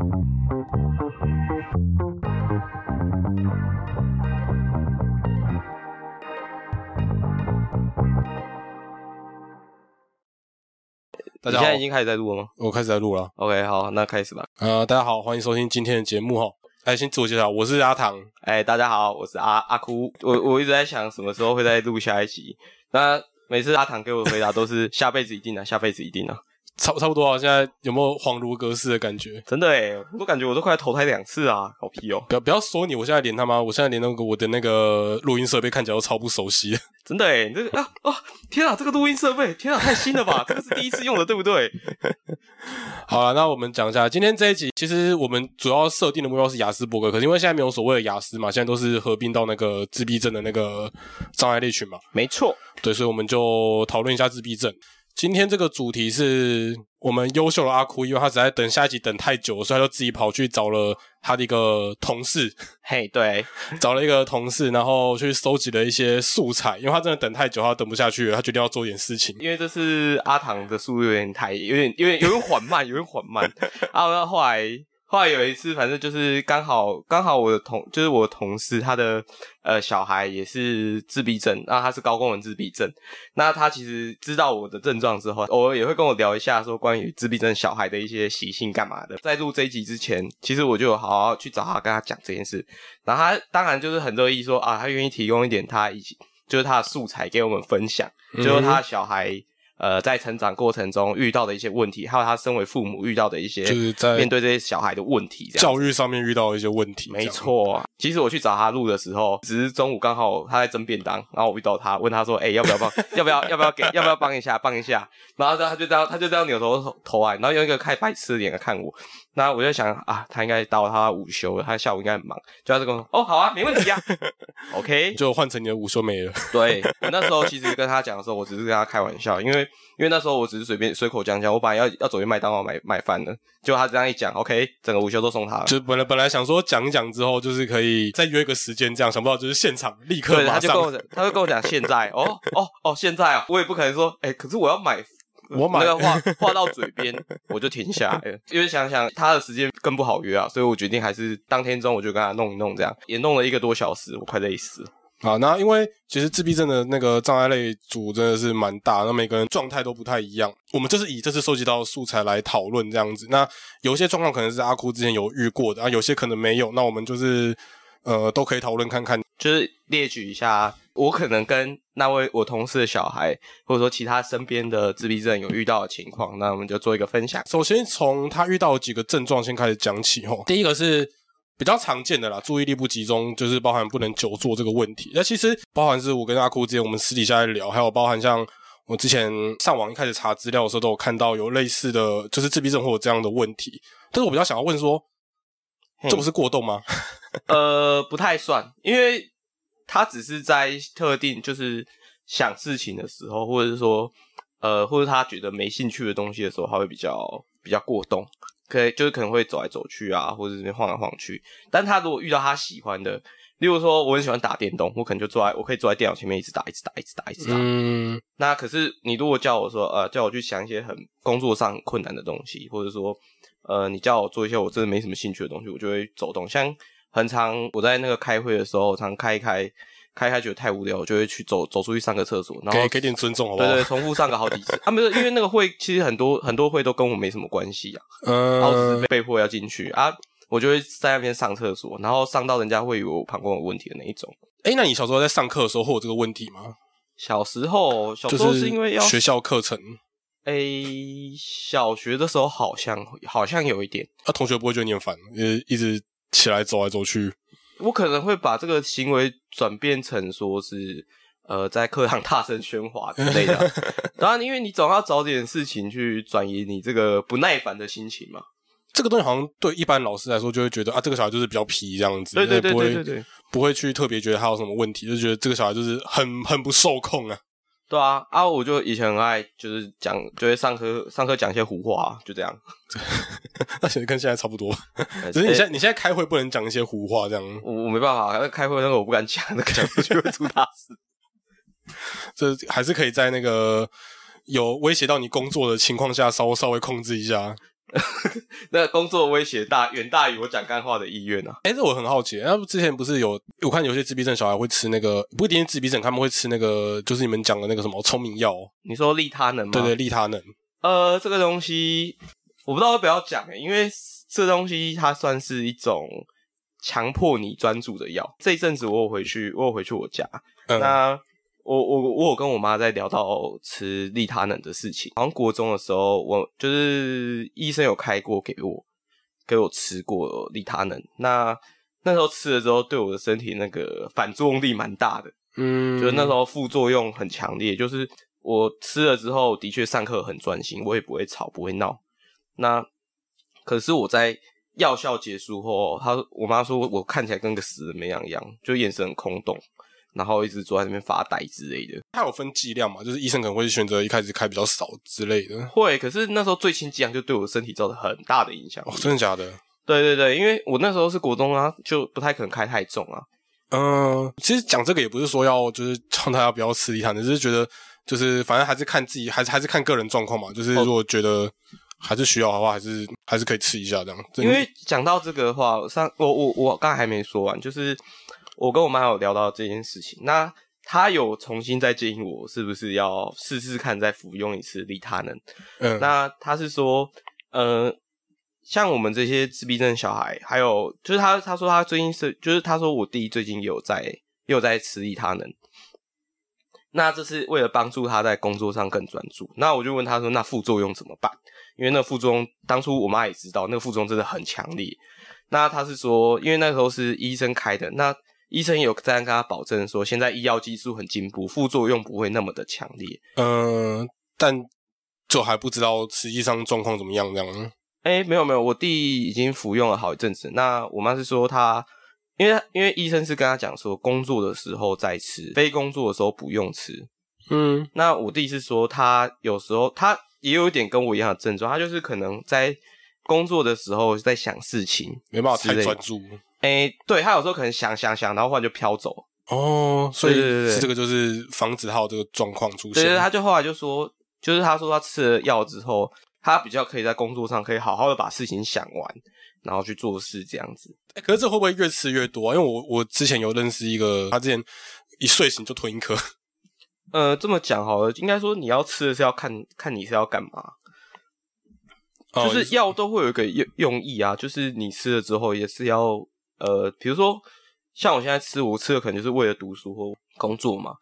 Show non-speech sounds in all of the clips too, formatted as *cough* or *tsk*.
大家好你现在已，经开始在录了吗我开始在录了。？OK，好，那开始吧。呃，大家好，欢迎收听今天的节目哈。哎，先自我介绍，我是阿唐。哎，大家好，我是阿阿哭。我我一直在想什么时候会再录下一集。那每次阿唐给我的回答都是 *laughs* 下辈子一定啊，下辈子一定啊。差差不多啊，现在有没有恍如隔世的感觉？真的哎，我都感觉我都快投胎两次啊，好皮哦！不要不要说你，我现在连他妈，我现在连那个我的那个录音设备看起来都超不熟悉。*laughs* 真的哎，这个啊哦，天啊，这个录音设备，天啊，太新了吧？*laughs* 这个是第一次用的，对不对？好了，那我们讲一下今天这一集，其实我们主要设定的目标是雅斯伯格，可是因为现在没有所谓的雅思嘛，现在都是合并到那个自闭症的那个障碍类群嘛，没错，对，所以我们就讨论一下自闭症。今天这个主题是我们优秀的阿哭，因为他实在等下一集等太久了，所以他就自己跑去找了他的一个同事，*laughs* 嘿，对，*laughs* 找了一个同事，然后去收集了一些素材，因为他真的等太久，他等不下去了，他决定要做点事情。因为这是阿唐的速度有点太，有点有点有点缓慢，有点缓慢。*laughs* 啊，那后来后来有一次，反正就是刚好刚好我的同就是我的同事他的呃小孩也是自闭症，那他是高功能自闭症。那他其实知道我的症状之后，偶尔也会跟我聊一下说关于自闭症小孩的一些习性干嘛的。在录这一集之前，其实我就有好好去找他跟他讲这件事，然后他当然就是很乐意说啊，他愿意提供一点他以及就是他的素材给我们分享，就是他的小孩。呃，在成长过程中遇到的一些问题，还有他身为父母遇到的一些，就是在面对这些小孩的问题，教育上面遇到的一些问题，没错，其实我去找他录的时候，只是中午刚好他在蒸便当，然后我遇到他，问他说：“哎、要不要帮？*laughs* 要不要？要不要给？要不要帮一下？帮一下？”然后他就这样，他就这样扭头头来，然后用一个开白痴的脸来看我。那我就想啊，他应该到他午休了，他下午应该很忙，就他就跟我说：“哦，好啊，没问题啊，*laughs* OK。”就换成你的午休没了。对我那时候其实跟他讲的时候，我只是跟他开玩笑，因为因为那时候我只是随便随口讲讲，我本来要要走去麦当劳买买饭的，结果他这样一讲，OK，整个午休都送他了。就本来本来想说讲一讲之后，就是可以再约个时间这样，想不到就是现场立刻，他马上就跟我讲，他就跟我讲现在，哦哦哦，现在啊，我也不可能说，哎、可是我要买。我买那个话话到嘴边，我就停下来了，因为想想他的时间更不好约啊，所以我决定还是当天中我就跟他弄一弄，这样也弄了一个多小时，我快累死了。好，那因为其实自闭症的那个障碍类组真的是蛮大，那每个人状态都不太一样。我们就是以这次收集到的素材来讨论这样子。那有些状况可能是阿哭之前有遇过的，啊，有些可能没有。那我们就是呃都可以讨论看看。就是列举一下，我可能跟那位我同事的小孩，或者说其他身边的自闭症有遇到的情况，那我们就做一个分享。首先从他遇到几个症状先开始讲起吼。第一个是比较常见的啦，注意力不集中，就是包含不能久坐这个问题。那其实包含是我跟阿哭之间我们私底下在聊，还有包含像我之前上网一开始查资料的时候，都有看到有类似的，就是自闭症或者这样的问题。但是我比较想要问说，这不是过动吗？呃，不太算，因为他只是在特定就是想事情的时候，或者是说，呃，或者他觉得没兴趣的东西的时候，他会比较比较过动，可以就是可能会走来走去啊，或者这边晃来晃去。但他如果遇到他喜欢的，例如说我很喜欢打电动，我可能就坐在我可以坐在电脑前面一直打，一直打，一直打，一直打。嗯，那可是你如果叫我说，呃，叫我去想一些很工作上很困难的东西，或者说，呃，你叫我做一些我真的没什么兴趣的东西，我就会走动。像很常我在那个开会的时候，常开一开，开一开觉得太无聊，我就会去走走出去上个厕所，然后给给点尊重好不好？对对，重复上个好几次。*laughs* 啊，没有，因为那个会其实很多很多会都跟我没什么关系啊，然后只嗯是，被迫要进去啊，我就会在那边上厕所，然后上到人家会以为我膀胱有问题的那一种。哎，那你小时候在上课的时候会有这个问题吗？小时候，小时候是因为要学校课程，哎，小学的时候好像好像有一点，那、同学不会觉得你很烦，呃，一直起来走来走去。我可能会把这个行为转变成说是呃在课堂大声喧哗之类的。*laughs* 当然，因为你总要找点事情去转移你这个不耐烦的心情嘛。这个东西好像对一般老师来说，就会觉得啊，这个小孩就是比较皮这样子，对对对不会对对对，不会去特别觉得他有什么问题，就觉得这个小孩就是很很不受控啊。对啊啊！我就以前很爱就是讲，就会上课上课讲一些胡话、啊，就这样。*laughs* 那其实跟现在差不多，呃只是你现在诶你现在开会不能讲一些胡话，这样我我没办法，那开会那个我不敢讲，那个讲出去会出大事。*laughs* 这还是可以在那个有威胁到你工作的情况下，稍稍微控制一下。*laughs* 那工作威胁大远大于我讲干话的意愿啊。哎，这我很好奇，那之前不是有我看有些自闭症小孩会吃那个，不一定是自闭症，他们会吃那个，就是你们讲的那个什么聪明药？你说利他能吗？对对，利他能。呃，这个东西我不知道要不要讲诶，因为这东西它算是一种强迫你专注的药。这一阵子我有回去，我有回去我家，那。我我我有跟我妈在聊到吃利他能的事情，好像国中的时候，我就是医生有开过给我，给我吃过利他能。那那时候吃了之后，对我的身体那个反作用力蛮大的，嗯，就是那时候副作用很强烈。就是我吃了之后，的确上课很专心，我也不会吵，不会闹。那可是我在药效结束后，他我妈说我看起来跟个死人没两样，就眼神很空洞。然后一直坐在那边发呆之类的。它有分剂量嘛？就是医生可能会选择一开始开比较少之类的。会，可是那时候最轻剂量就对我身体造成很大的影响。哦，真的假的？对对对，因为我那时候是国中啊，就不太可能开太重啊。嗯，其实讲这个也不是说要就是 *laughs* 叫大家不要吃利他的，只是觉得就是反正还是看自己，还是还是看个人状况嘛。就是如果觉得还是需要的话，还是还是可以吃一下这样。因为讲到这个的话，上我我我刚才还没说完，就是。我跟我妈有聊到这件事情，那她有重新再建议我，是不是要试试看再服用一次利他能？嗯，那她是说，呃，像我们这些自闭症小孩，还有就是她她说她最近是，就是她说我弟最近有在又在吃利他能，那这是为了帮助他在工作上更专注。那我就问他说，那副作用怎么办？因为那副作用当初我妈也知道，那个副作用真的很强烈。那他是说，因为那时候是医生开的，那。医生有在跟他保证说，现在医药技术很进步，副作用不会那么的强烈。嗯，但就还不知道实际上状况怎么样这样。哎，没有没有，我弟已经服用了好一阵子。那我妈是说他，因为因为医生是跟他讲说，工作的时候再吃，非工作的时候不用吃。嗯，那我弟是说他有时候他也有一点跟我一样的症状，他就是可能在工作的时候在想事情，没办法太专注。哎，对他有时候可能想想想，然后忽然就飘走哦，所以是这个就是防止他有这个状况出现。对，他就后来就说，就是他说他吃了药之后，他比较可以在工作上可以好好的把事情想完，然后去做事这样子。哎，可是这会不会越吃越多啊？因为我我之前有认识一个，他之前一睡醒就吞一颗。*laughs* 呃，这么讲好了，应该说你要吃的是要看看你是要干嘛。就是药都会有一个用用意啊，就是你吃了之后也是要。呃，比如说像我现在吃，我吃的可能就是为了读书或工作嘛。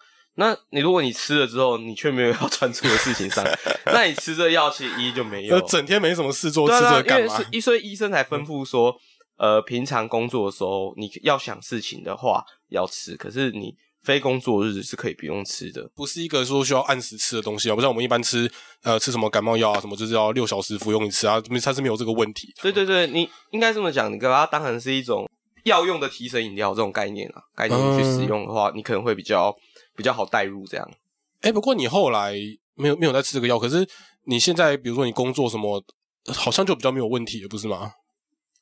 那你如果你吃了之后，你却没有要 *laughs* 专注的事情上，那你吃这药其实意义就没有。整天没什么事做，吃这干嘛？一所以医生才吩咐说，呃，平常工作的时候你要想事情的话要吃，可是你非工作日是可以不用吃的，不是一个说需要按时吃的东西啊。不像我们一般吃，呃，吃什么感冒药啊什么，就是要六小时服用一次啊，它是没有这个问题。对对对，你应该这么讲，你把它当成是一种。药用的提神饮料这种概念啊，概念去使用的话，你可能会比较比较好带入这样。哎，不过你后来没有没有再吃这个药，可是你现在比如说你工作什么，好像就比较没有问题了，不是吗？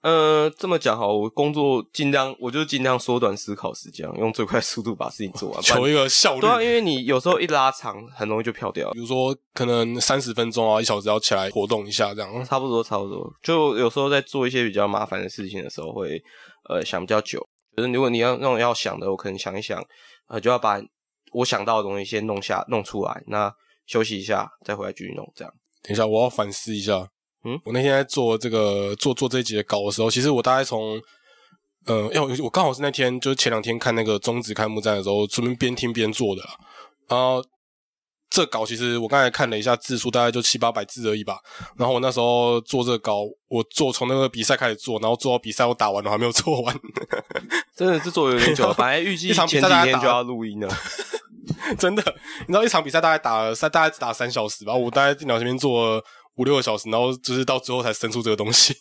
呃，这么讲好，我工作尽量，我就尽量缩短思考时间，用最快速度把事情做完，*laughs* 求一个效率。对啊，因为你有时候一拉长，很容易就飘掉。比如说，可能三十分钟啊，一小时要起来活动一下，这样。差不多，差不多。就有时候在做一些比较麻烦的事情的时候，会呃想比较久。就是如果你要那种要想的，我可能想一想，呃，就要把我想到的东西先弄下弄出来，那休息一下，再回来继续弄。这样。等一下，我要反思一下。嗯，我那天在做这个做做这一节稿的时候，其实我大概从，呃，因为我刚好是那天就是前两天看那个中止开幕战的时候，顺便边听边做的。然后这稿其实我刚才看了一下字数，大概就七八百字而已吧。然后我那时候做这个稿，我做从那个比赛开始做，然后做到比赛我打完了还没有做完，*laughs* 真的是做有点久。本来预计前几天就要录音了，真的。你知道一场比赛大概打了三，大概只打三小时吧。我大概电脑前面做了。五六个小时，然后就是到最后才生出这个东西。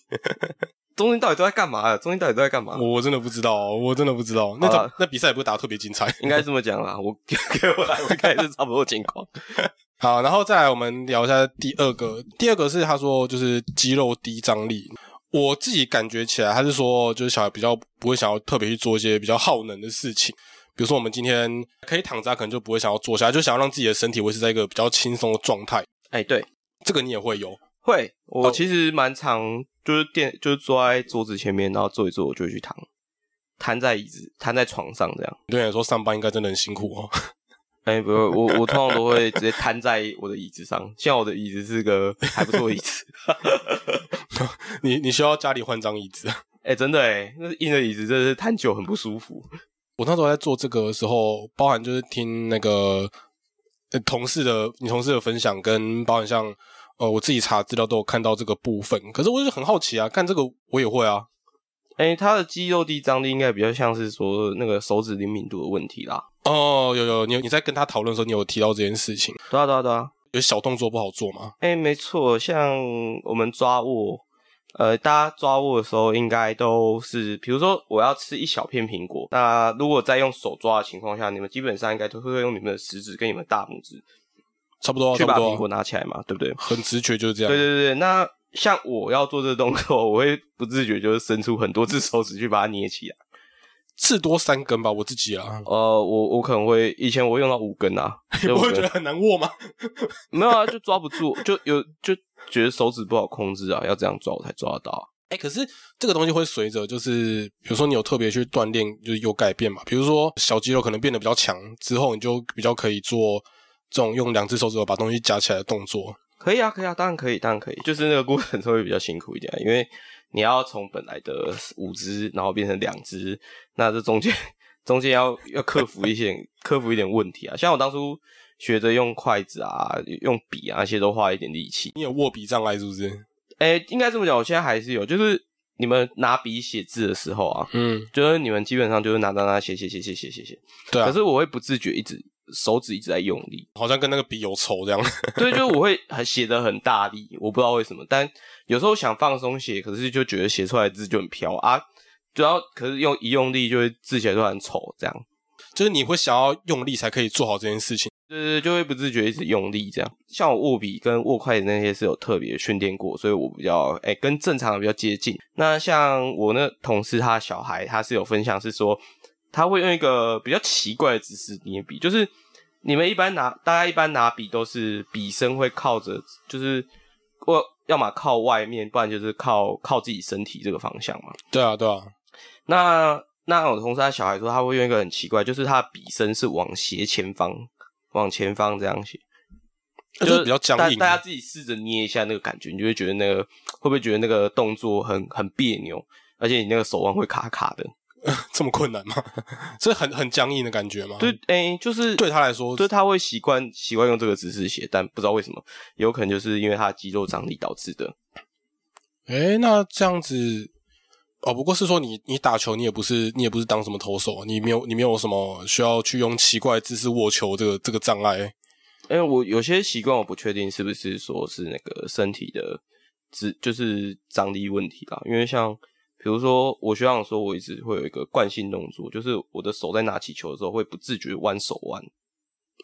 中间到底都在干嘛啊？中间到底都在干嘛？我真的不知道，我真的不知道。那场那比赛也不是打特别精彩，应该这么讲啦。我 *laughs* 给我来，我看是差不多情况。*laughs* 好，然后再来我们聊一下第二个。第二个是他说就是肌肉低张力。我自己感觉起来，他是说就是小孩比较不会想要特别去做一些比较耗能的事情。比如说我们今天可以躺着，可能就不会想要坐下来，就想要让自己的身体维持在一个比较轻松的状态。哎，对。这个你也会有，会，我哦其实蛮常就是电就是坐在桌子前面，然后坐一坐，我就去躺，瘫在椅子瘫在床上这样。对你来说上班应该真的很辛苦哦。*laughs* 哎、不，我我通常都会直接瘫在我的椅子上，现在我的椅子是个还不错的椅子。*laughs* 你你需要家里换张椅子。哎、真的哎，那硬的椅子真的是瘫久很不舒服。我那时候在做这个的时候，包含就是听那个、呃同事的你同事的分享，跟包含像呃我自己查资料都有看到这个部分。可是我就很好奇啊，看这个我也会啊。哎、他的肌肉地张力应该比较像是说那个手指灵敏度的问题啦。哦，有有，你有你在跟他讨论的时候，你有提到这件事情，对啊，对啊，对啊。有小动作不好做吗？哎、没错，像我们抓握，呃，大家抓握的时候，应该都是，比如说我要吃一小片苹果，那如果在用手抓的情况下，你们基本上应该都会用你们的食指跟你们的大拇指差不多啊，去把苹果拿起来嘛，对不对？很直觉就是这样。对对对对，那像我要做这个动作，我会不自觉就是伸出很多只手指去把它捏起来。至多三根吧，我自己啊，呃，我我可能会以前我用到五根啊，*laughs* 你会觉得很难握吗？*laughs* 没有啊，就抓不住，就有就觉得手指不好控制啊，要这样抓我才抓得到啊。哎、可是这个东西会随着，就是比如说你有特别去锻炼，就是有改变嘛。比如说小肌肉可能变得比较强之后，你就比较可以做这种用两只手指头把东西夹起来的动作。可以啊，可以啊，当然可以，当然可以。就是那个过程会比较辛苦一点啊，因为你要从本来的五只，然后变成两只，那这中间 *laughs* 中间要要克服一些 *laughs* 克服一点问题啊。像我当初学着用筷子啊、用笔啊那些都花一点力气。你有握笔障碍是不是？诶、应该这么讲，我现在还是有，就是你们拿笔写字的时候啊，嗯，就是你们基本上就是拿拿拿写写写写写写写，对啊，可是我会不自觉一直手指一直在用力。好像跟那个笔有仇这样。*laughs* 对，就是我会很写的很大力，我不知道为什么，但有时候想放松写，可是就觉得写出来的字就很飘啊。主要可是用一用力就会字写出来很丑，这样，就是你会想要用力才可以做好这件事情。对对对，就会不自觉一直用力这样。像我握笔跟握筷子那些是有特别训练过，所以我比较哎、跟正常的比较接近。那像我那同事他小孩，他是有分享是说，他会用一个比较奇怪的姿势捏笔，就是你们一般拿，大家一般拿笔都是笔身会靠着，就是或要么靠外面，不然就是靠靠自己身体这个方向嘛。对啊，对啊，那那我同事他小孩说，他会用一个很奇怪，就是他的笔身是往斜前方，往前方这样写。就是比较僵硬。大大家自己试着捏一下那个感觉，你就会觉得那个会不会觉得那个动作很很别扭，而且你那个手腕会卡卡的。*laughs* 这么困难吗？*laughs* 是很很僵硬的感觉吗？对，诶、就是对他来说就是他会习惯习惯用这个姿势写，但不知道为什么，有可能就是因为他的肌肉张力导致的。诶，那这样子，哦，不过是说你你打球，你也不是你也不是当什么投手啊，你没有你没有什么需要去用奇怪姿势握球这个这个障碍。因为我有些习惯，我不确定是不是说是那个身体的指就是张力问题啦。因为像比如说，我学长说我一直会有一个惯性动作，就是我的手在拿起球的时候会不自觉弯手腕。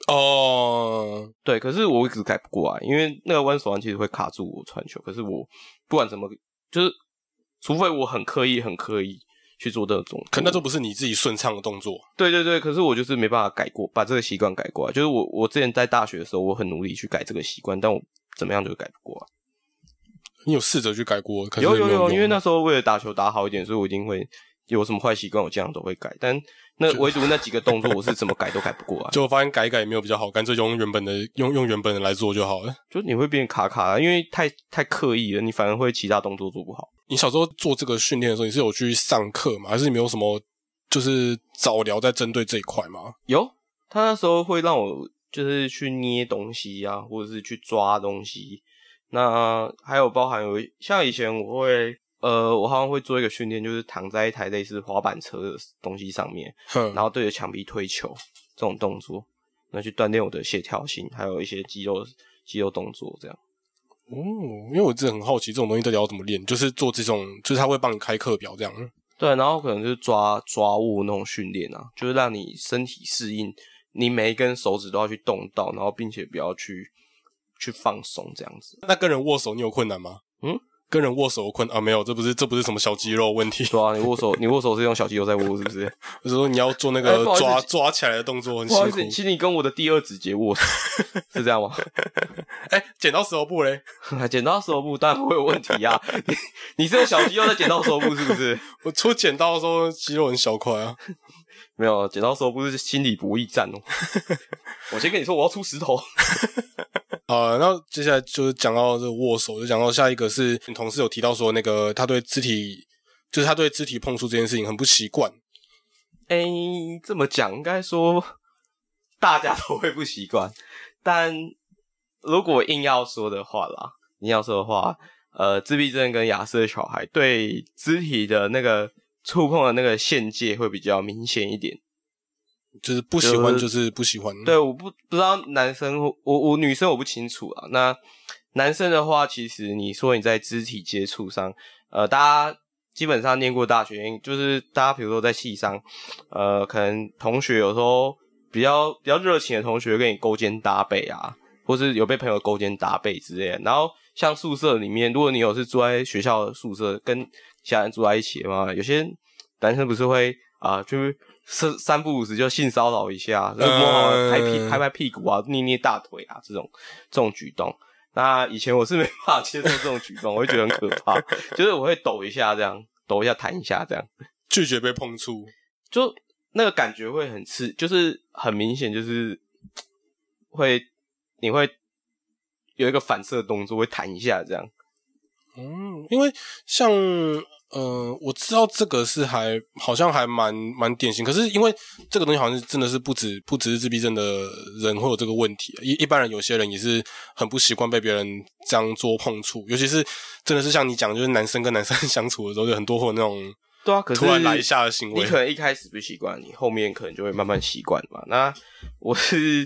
哦，对，可是我一直改不过来，因为那个弯手腕其实会卡住我传球。可是我不管怎么，就是除非我很刻意、很刻意去做这种，可那都不是你自己顺畅的动作。对对对，可是我就是没办法改过，把这个习惯改过来。就是我我之前在大学的时候，我很努力去改这个习惯，但我怎么样就改不过来。你有试着去改过？可是有有有，因为那时候为了打球打好一点，所以我一定会有什么坏习惯，我这样都会改。但那唯独那几个动作，我是怎么改都改不过来。*laughs* 就发现改一改也没有比较好，干脆就用原本的用用原本的来做就好了。就你会变卡卡的，因为太太刻意了，你反而会其他动作做不好。你小时候做这个训练的时候，你是有去上课吗？还是你没有什么就是早聊在针对这一块吗？有，他那时候会让我就是去捏东西啊，或者是去抓东西。那还有包含有像以前我会呃，我好像会做一个训练，就是躺在一台类似滑板车的东西上面，哼，然后对着墙壁推球这种动作，那去锻炼我的协调性，还有一些肌肉肌肉动作这样。哦，因为我真的很好奇这种东西到底要怎么练，就是做这种，就是他会帮你开课表这样。对，然后可能就是抓抓握那种训练啊，就是让你身体适应，你每一根手指都要去动到，然后并且不要去去放松这样子。那跟人握手你有困难吗？嗯，跟人握手困啊？没有，这不是这不是什么小肌肉问题。*laughs* 对啊，你握手，你握手是用小肌肉在握，是不是？我 *laughs* 说你要做那个抓抓起来的动作，很辛苦。请你跟我的第二指节握手，*laughs* 是这样吗？哎，剪刀石头布嘞？剪刀石头布当然不会有问题啊！你你是用小肌肉在剪刀石头布是不是？我出剪刀的时候肌肉很小块啊。没有剪刀石头布是心理博弈战哦。我先跟你说，我要出石头。好，那接下来就是讲到这握手，就讲到下一个是你同事有提到说，那个他对肢体，就是他对肢体碰触这件事情很不习惯。哎，这么讲应该说大家都会不习惯，但如果硬要说的话啦，硬要说的话，呃，自闭症跟亚瑟小孩对肢体的那个触碰的那个限界会比较明显一点。就是不喜欢，就是不喜欢。对，我不不知道男生，我我女生我不清楚啊。那男生的话，其实你说你在肢体接触上，呃，大家基本上念过大学，就是大家比如说在系上，呃，可能同学有时候比较比较热情的同学跟你勾肩搭背啊，或是有被朋友勾肩搭背之类的。然后像宿舍里面，如果你有是住在学校宿舍，跟其他人住在一起的话，有些男生不是会啊，就是。三三不五时就性骚扰一下，摸好拍屁拍拍屁股啊，捏捏大腿啊，这种这种举动。那以前我是没法接受这种举动，我会觉得很可怕，*laughs* 就是我会抖一下，这样抖一下，弹一下，这样拒绝被碰触，就那个感觉会很刺，就是很明显，就是 *tsk* 会你会有一个反射动作，会弹一下这样。嗯，因为像。呃，我知道这个是还好像还蛮蛮典型，可是因为这个东西好像是真的是不止不只是自闭症的人会有这个问题，一一般人有些人也是很不习惯被别人这样做碰触，尤其是真的是像你讲，就是男生跟男生 *laughs* 相处的时候，就很多会有那种对啊，可是突然来一下的行为，你可能一开始不习惯，你后面可能就会慢慢习惯嘛。那我是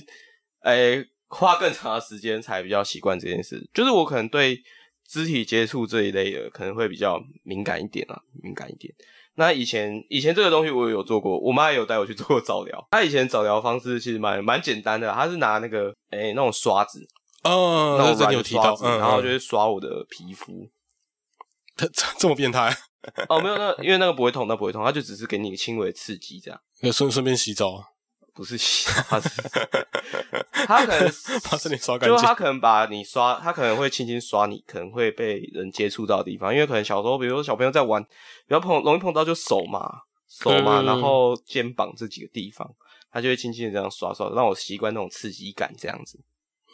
诶花更长的时间才比较习惯这件事，就是我可能对。肢体接触这一类的可能会比较敏感一点啊，敏感一点。那以前以前这个东西我也有做过，我妈也有带我去做过早疗。她以前早疗方式其实蛮蛮简单的，她是拿那个诶那种刷子哦，那种有提到，然后就是刷我的皮肤。*laughs* 他这么变态？哦，没有，那因为那个不会痛，那不会痛，他就只是给你轻微刺激这样。*laughs* 那顺顺便洗澡。不是洗，他 *laughs* 是他可能把身体刷干净，就他可能把你刷，他可能会轻轻刷你，可能会被人接触到的地方，因为可能小时候，比如说小朋友在玩，比较碰容易碰到就手嘛，手嘛，然后肩膀这几个地方，他就会轻轻的这样刷刷，让我习惯那种刺激感这样子。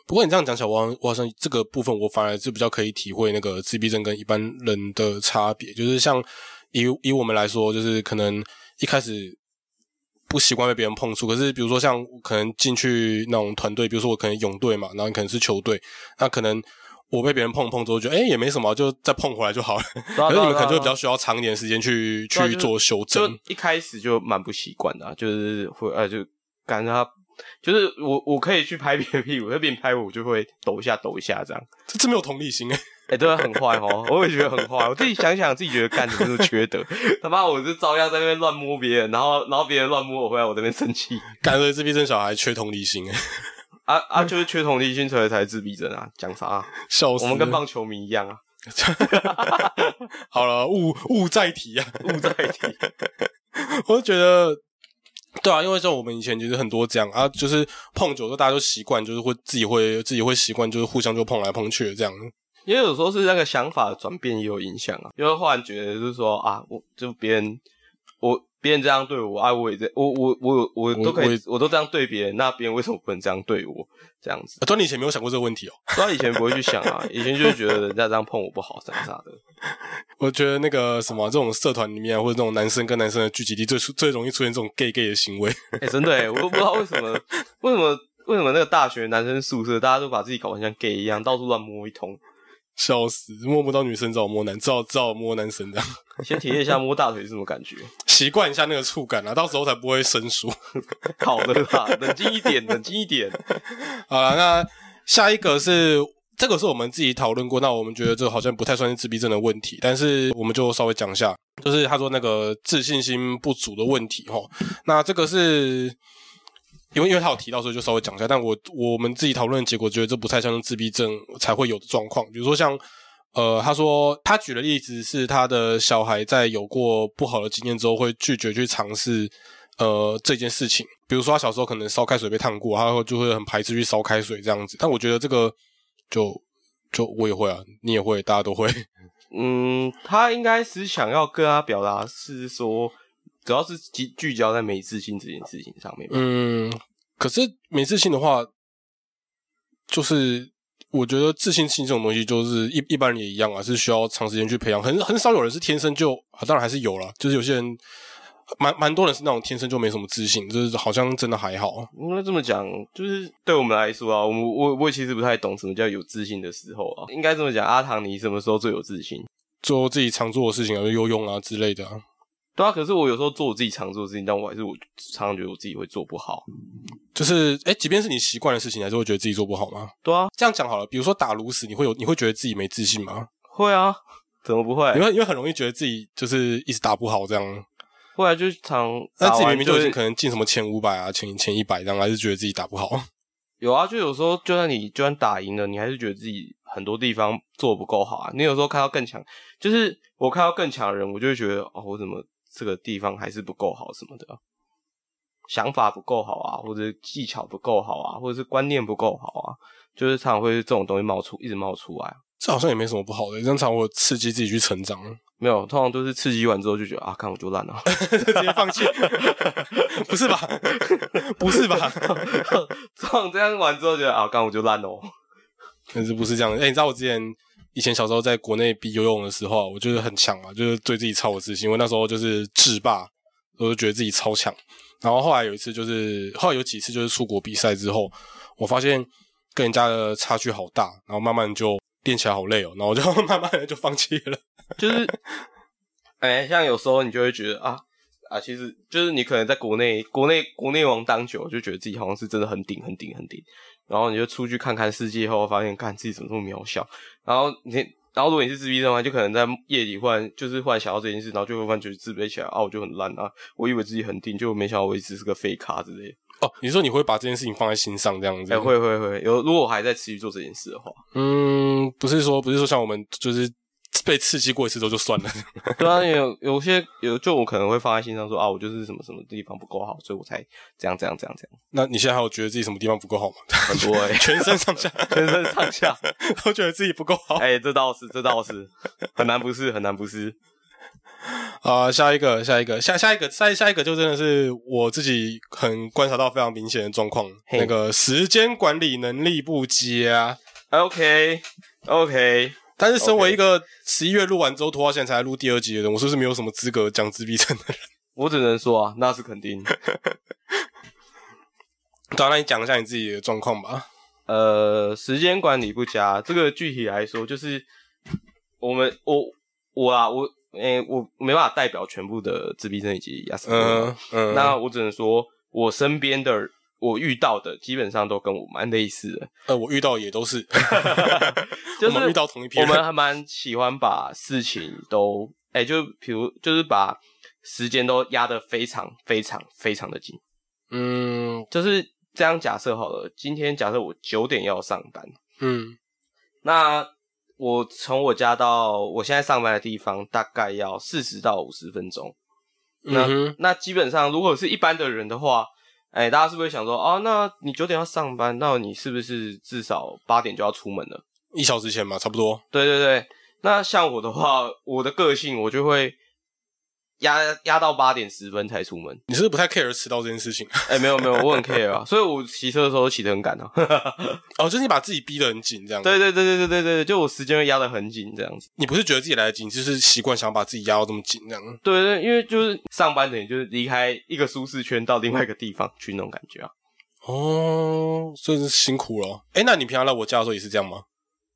不过你这样讲起来，我我好像这个部分我反而是比较可以体会那个自闭症跟一般人的差别，就是像以以我们来说，就是可能一开始。不习惯被别人碰触，可是比如说像可能进去那种团队，比如说我可能泳队嘛，然后你可能是球队，那可能我被别人碰碰之后，觉得哎也没什么，就再碰回来就好了。*laughs* 可是你们可能就比较需要长一点时间去去做修正。一开始就蛮不习惯的，就是会呃就感觉他就是我我可以去拍别人屁股，那别人拍我，我就会抖一下抖一下这样。这真没有同理心哎。哎，对，很坏哦，我也觉得很坏。我自己想想，自己觉得干什么都缺德。*laughs* 他妈，我是照样在那边乱摸别人，然后，然后别人乱摸我回来，我这边生气。干脆自闭症小孩缺同理心哎。啊啊，就是缺同理心，所以才自闭症啊？讲啥？笑死！我们跟棒球迷一样啊。*laughs* 好了，勿勿再提啊，勿再提。我就觉得，对啊，因为像我们以前其实很多这样啊，就是碰久了，大家都习惯，就是会自己会自己会习惯，就是互相就碰来碰去的这样。因为有时候是那个想法的转变也有影响啊，因为忽然觉得就是说啊，我就别人我别人这样对我，啊，我也在，我我我我都可以，我都这样对别人，那别人为什么不能这样对我？这样子，端你以前没有想过这个问题哦，端以前不会去想啊，*laughs* 以前就是觉得人家这样碰我不好，啥啥的。我觉得那个什么，这种社团里面或者这种男生跟男生的聚集地，最最容易出现这种 gay gay 的行为。哎，真的，我都不知道为什么，为什么为什么那个大学男生宿舍，大家都把自己搞成像 gay 一样，到处乱摸一通。笑死，摸不到女生，只好摸男，只好只好摸男生这样。先体验一下摸大腿是什么感觉，习惯一下那个触感啊，到时候才不会生疏。*laughs* 好的啦，冷静一点，冷静一点。*laughs* 好了，那下一个是这个是我们自己讨论过，那我们觉得这好像不太算是自闭症的问题，但是我们就稍微讲一下，就是他说那个自信心不足的问题哈。那这个是。因为因为他有提到，所以就稍微讲一下。但我我们自己讨论的结果，觉得这不太像是自闭症才会有的状况。比如说像呃，他说他举的例子是他的小孩在有过不好的经验之后，会拒绝去尝试呃这件事情。比如说他小时候可能烧开水被烫过，他会就会很排斥去烧开水这样子。但我觉得这个就就我也会啊，你也会，大家都会。*laughs* 嗯，他应该是想要跟他表达是说，主要是聚聚焦在没自信这件事情上面。嗯，可是没自信的话，就是我觉得自信心这种东西，就是一一般人也一样啊，是需要长时间去培养。很很少有人是天生就，啊当然还是有了，就是有些人蛮蛮多人是那种天生就没什么自信，就是好像真的还好。应该这么讲，就是对我们来说啊，我们我我其实不太懂什么叫有自信的时候啊。应该这么讲，阿唐，你什么时候最有自信？做自己常做的事情啊，游泳啊之类的啊。对啊，可是我有时候做我自己常做的事情，但我还是我常常觉得我自己会做不好。就是哎，即便是你习惯的事情，还是会觉得自己做不好吗？对啊，这样讲好了，比如说打炉石，你会有你会觉得自己没自信吗？会啊，怎么不会？因为因为很容易觉得自己就是一直打不好这样。后来就常，那自己明明就已是经可能进什么前五百啊、前前一百这样，还是觉得自己打不好。*laughs* 有啊，就有时候就算你就算打赢了，你还是觉得自己很多地方做的不够好啊。你有时候看到更强，就是我看到更强的人，我就会觉得哦，我怎么这个地方还是不够好什么的，想法不够好啊，或者技巧不够好啊，或者是观念不够好啊，就是常常会这种东西冒出，一直冒出来。这好像也没什么不好的，这样常会刺激自己去成长，没有，通常都是刺激完之后就觉得啊，看我就烂了，*laughs* 直接放弃。*laughs* 不是吧？*laughs* 不是吧？通常这样完之后觉得啊，干我就烂哦。但是不是这样的？哎、你知道我之前以前小时候在国内比游泳的时候，我就是很强啊，就是对自己超有自信，因为那时候就是制霸，我就觉得自己超强。然后后来有一次就是，后来有几次就是出国比赛之后，我发现跟人家的差距好大，然后慢慢就练起来好累哦，然后就 *laughs* 慢慢的就放弃了。*laughs* 就是，哎、像有时候你就会觉得啊啊，其实就是你可能在国内国内国内王当久，就觉得自己好像是真的很顶很顶很顶，然后你就出去看看世界后，发现看自己怎么这么渺小，然后你然后如果你是自闭症的话，就可能在夜里忽然就是忽然想到这件事，然后就会忽然觉得自卑起来啊，我就很烂啊，我以为自己很顶，就没想到我一直是个废咖之类的。哦，你说你会把这件事情放在心上这样子？哎、会会会，有如果我还在持续做这件事的话，嗯，不是说不是说像我们就是 *laughs* 被刺激过一次之后就算了。*laughs* 对啊，有有些有就我可能会放在心上说啊，我就是什么什么地方不够好，所以我才这样这样这样这样，*laughs* 那你现在还有觉得自己什么地方不够好吗？很多哎、全身上下全身上下，都觉得自己不够好。哎、这倒是这倒是很难不是很难不是，啊、下一个，下一个，下下一个，下下一个就真的是我自己很观察到非常明显的状况，嘿那个时间管理能力不佳。OK OK，但是身为一个十一月录完之后拖到现在才来录第二集的人，我是不是没有什么资格讲自闭症的人？*laughs* 我只能说啊，那是肯定。*laughs* 对啊，那你讲一下你自己的状况吧。呃，时间管理不佳，这个具体来说就是我们我我啊我诶、我没办法代表全部的自闭症以及亚斯伯格嗯嗯，那我只能说，我身边的我遇到的基本上都跟我蛮类似的，呃，我遇到也都是 *laughs* *laughs* 就是我们遇到同一批人。我们还蛮喜欢把事情都，哎、就比如就是把时间都压得非常非常非常的紧，嗯。就是这样假设好了，今天假设我九点要上班，嗯。那我从我家到我现在上班的地方大概要四十到五十分钟，那、嗯那基本上，如果是一般的人的话，哎、大家是不是会想说，哦，那你九点要上班，那你是不是至少八点就要出门了？一小时前嘛，差不多。对对对，那像我的话，我的个性我就会压压到八点十分才出门。你是不是不太 care 迟到这件事情？哎、没有没有，我很 care 啊，所以我骑车的时候骑得很赶啊。*laughs* 哦，就是你把自己逼得很紧，这样。对，对对对对对对，就我时间会压得很紧这样子。你不是觉得自己来得及，你就是习惯想把自己压到这么紧，这样。对对，因为就是上班等于就是离开一个舒适圈到另外一个地方去那种感觉啊。哦，所以是辛苦了。哎，那你平常来我家的时候也是这样吗？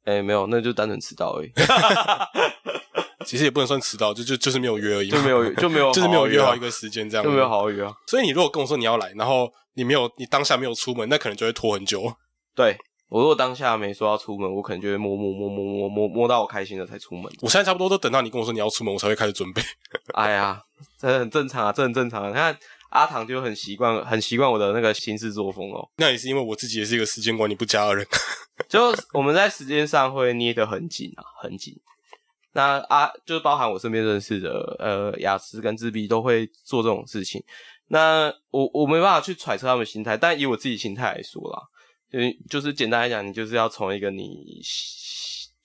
哎、没有，那就单纯迟到而已，*laughs* 其实也不能算迟到，就就就是没有约而已嘛，就没有就没有就是没有约好好一个时间这样，就没有。好好约啊。所以你如果跟我说你要来，然后你没有，你当下没有出门，那可能就会拖很久。*laughs* 对我如果当下没说要出门，我可能就会摸摸摸摸摸摸摸到我开心了才出门。我现在差不多都等到你跟我说你要出门，我才会开始准备。*laughs* 哎呀，这很正常啊，这很正常啊。你看阿唐就很习惯，很习惯我的那个行事作风哦。那也是因为我自己也是一个时间管理不佳的人。*laughs* 就我们在时间上会捏得很紧啊，很紧。那啊，就是包含我身边认识的呃雅思跟自闭都会做这种事情。那我我没办法去揣测他们心态，但以我自己心态来说啦，就是就是简单来讲，你就是要从一个你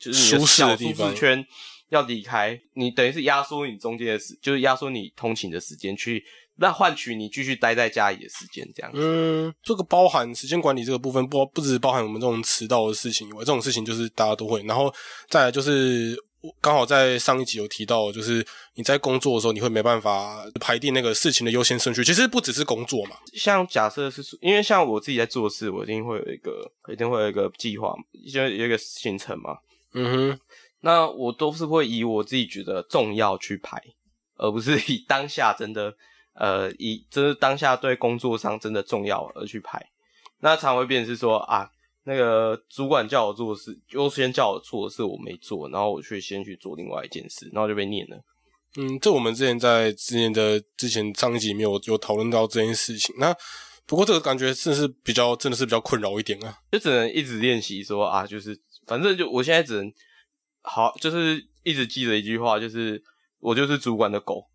就是舒适的地方圈要离开，你等于是压缩你中间的时，就是压缩你通勤的时间，去那换取你继续待在家里的时间，这样子。嗯，这个包含时间管理这个部分，不不只包含我们这种迟到的事情以外，这种事情就是大家都会。然后再来就是刚好在上一集有提到，就是你在工作的时候，你会没办法排定那个事情的优先顺序。其实不只是工作嘛，像假设是因为像我自己在做事，我一定会有一个，一定会有一个计划，就有一个行程嘛。嗯哼，那我都是会以我自己觉得重要去排，而不是以当下真的，呃，以就是当下对工作上真的重要而去排。那常会变成是说啊，那个主管叫我做的事，优先叫我做的事我没做，然后我去先去做另外一件事，然后就被念了。嗯，这我们之前在之前的之前上一集里面有有讨论到这件事情。那不过这个感觉真的是比较真的是比较困扰一点啊，就只能一直练习说啊，就是反正就我现在只能好，就是一直记着一句话，就是我就是主管的狗。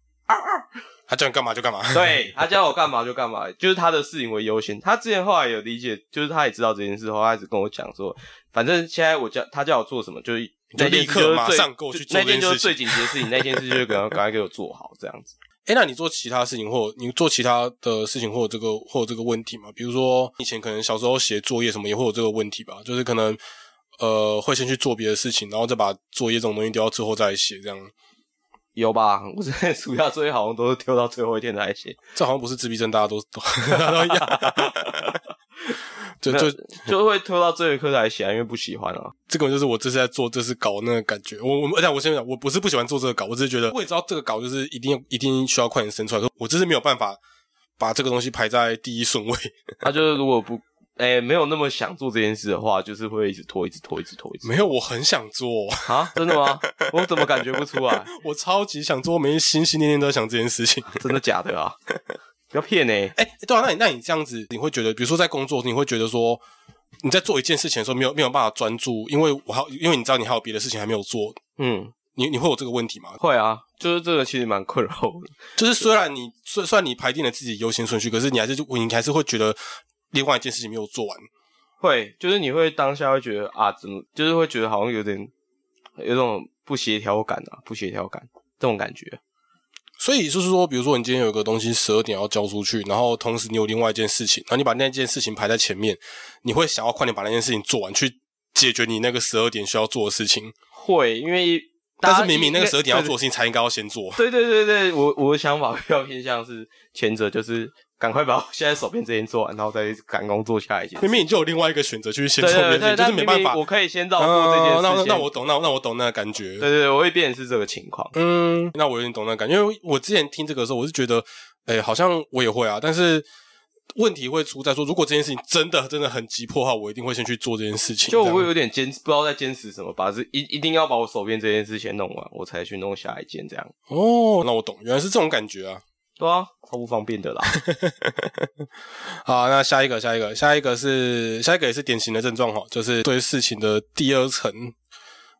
他叫你干嘛就干嘛。*laughs* 对他叫我干嘛就干嘛，就是他的事情为优先。他之前后来有理解，就是他也知道这件事后，他一直跟我讲说，反正现在我叫他叫我做什么，就是就立刻马上过去做那件就是最。紧急的事情，*laughs* 那件事就是赶快赶快给我做好这样子。哎，那你做其他事情，或你做其他的事情，或有这个或有这个问题吗？比如说以前可能小时候写作业什么，也会有这个问题吧？就是可能呃会先去做别的事情，然后再把作业这种东西丢到最后再来写，这样。有吧？我之前暑假作业好像都是丢到最后一天才写，这好像不是自闭症，大家都都 *laughs* 大家都一样。*laughs* 就就就会拖到最后一刻才写啊，因为不喜欢啊。这个就是我这次在做这次稿那个感觉。我我而且我先讲，我不是不喜欢做这个稿，我只是觉得我也知道这个稿就是一定一定需要快点生出来，可我就是没有办法把这个东西排在第一顺位。*laughs* 他就是如果不哎、没有那么想做这件事的话，就是会一直拖，一直拖，一直拖，一直没有，我很想做，啊？真的吗？我怎么感觉不出来？*laughs* 我超级想做，我每天心心念念都在想这件事情。真的假的啊？*laughs* 不要骗呢、哎、对啊，那你那你这样子，你会觉得，比如说在工作，你会觉得说你在做一件事情的时候没有没有办法专注，因为我还有因为你知道你还有别的事情还没有做，嗯，你你会有这个问题吗？会啊，就是这个其实蛮困扰的。*laughs* 就是虽然你虽虽然你排定了自己优先顺序，可是你还是你还是会觉得另外一件事情没有做完。会，就是你会当下会觉得啊，怎么，就是会觉得好像有点有种不协调感啊，不协调感这种感觉。所以就是说，比如说你今天有一个东西十二点要交出去，然后同时你有另外一件事情，然后你把那件事情排在前面，你会想要快点把那件事情做完，去解决你那个十二点需要做的事情。会，因为但是明明那个十二点要做的事情才应该要先做。对对对对，我我的想法比较偏向是前者，就是赶快把我现在手边这件做完，然后再赶工做下一件。明明你就有另外一个选择去先对做别的事情，就对对，但是没办法。我可以先绕过这件事情。那那我懂，那那我懂那个感觉。对对对，我会变成是这个情况。嗯，那我有点懂那个感觉，因为我之前听这个的时候，我是觉得，哎、好像我也会啊，但是问题会出在说，如果这件事情真的真的很急迫的话，我一定会先去做这件事情。就我会有点坚，不知道在坚持什么，把这一一定要把我手边这件事先弄完，我才去弄下一件，这样。哦，那我懂，原来是这种感觉啊。对啊，超不方便的啦。*laughs* 好，那下一个，下一个，下一个是下一个也是典型的症状哈，就是对事情的第二层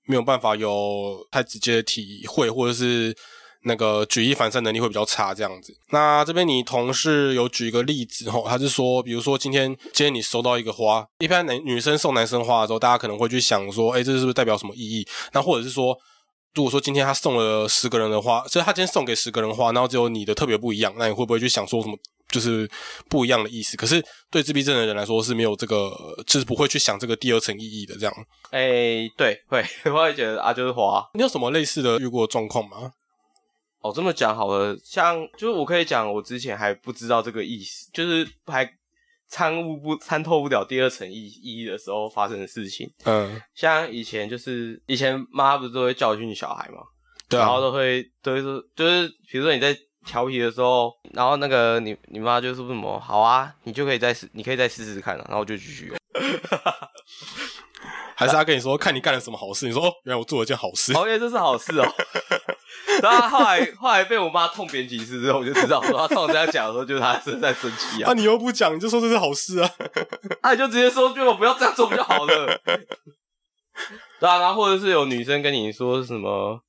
没有办法有太直接的体会，或者是那个举一反三能力会比较差这样子。那这边你同事有举一个例子哈，他是说，比如说今天今天你收到一个花，一般男女生送男生花的时候，大家可能会去想说，哎，这是不是代表什么意义？那或者是说。如果说今天他送了十个人的花，所以他今天送给十个人花，然后只有你的特别不一样，那你会不会去想说什么就是不一样的意思？可是对自闭症的人来说是没有这个，就是不会去想这个第二层意义的。这样，哎、对，会，*laughs* 我会觉得啊，就是花。你有什么类似的遇过的状况吗？哦，这么讲好了，像就是我可以讲，我之前还不知道这个意思，就是还参悟不参透不了第二层意意义的时候发生的事情。嗯，像以前就是以前妈不是都会教训小孩嘛，对啊，然后都会都会说，就是比如说你在调皮的时候，然后那个你你妈就说什么好啊，你就可以再试，你可以再试试看啊，然后我就继续了。*laughs* 还是他跟你说看你干了什么好事？你说哦，原来我做了一件好事。哦，原来这是好事哦。*laughs* 然后他后来后来被我妈痛扁几次之后，我就知道说他通常这样讲的时候，就是他是在生气啊。啊，你又不讲，你就说这是好事啊？啊，你就直接说，就我不要这样做不就好了？对啊，然后或者是有女生跟你说什么，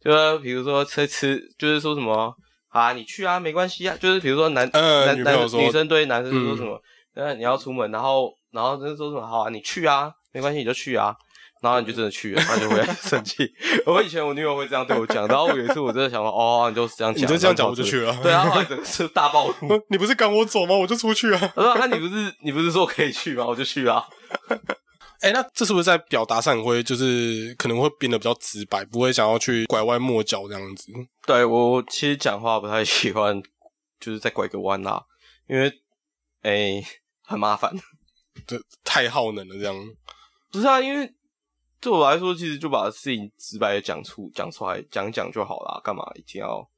就是比如说吃吃，就是说什么啊，你去啊，没关系啊，就是比如说男呃男说女生对男生说什么，嗯，你要出门，然后然后就说什么好啊，你去啊，没关系，你就去啊。然后你就真的去了，他就会生气。*laughs* 我以前我女友会这样对我讲，然后有一次我真的想说，哦，你就这样讲，你就这样讲我就去了对啊，后来整个是大暴怒。你不是赶我走吗？我就出去啊。我说，那你不是你不是说可以去吗？我就去啊。*laughs* 哎、那这是不是在表达上会就是可能会变得比较直白，不会想要去拐弯抹角这样子？对我其实讲话不太喜欢，就是再拐个弯啦，因为诶、很麻烦。这太耗能了，这样。不是啊，因为对我来说，其实就把事情直白的讲出讲出来讲一讲就好啦，干嘛一定要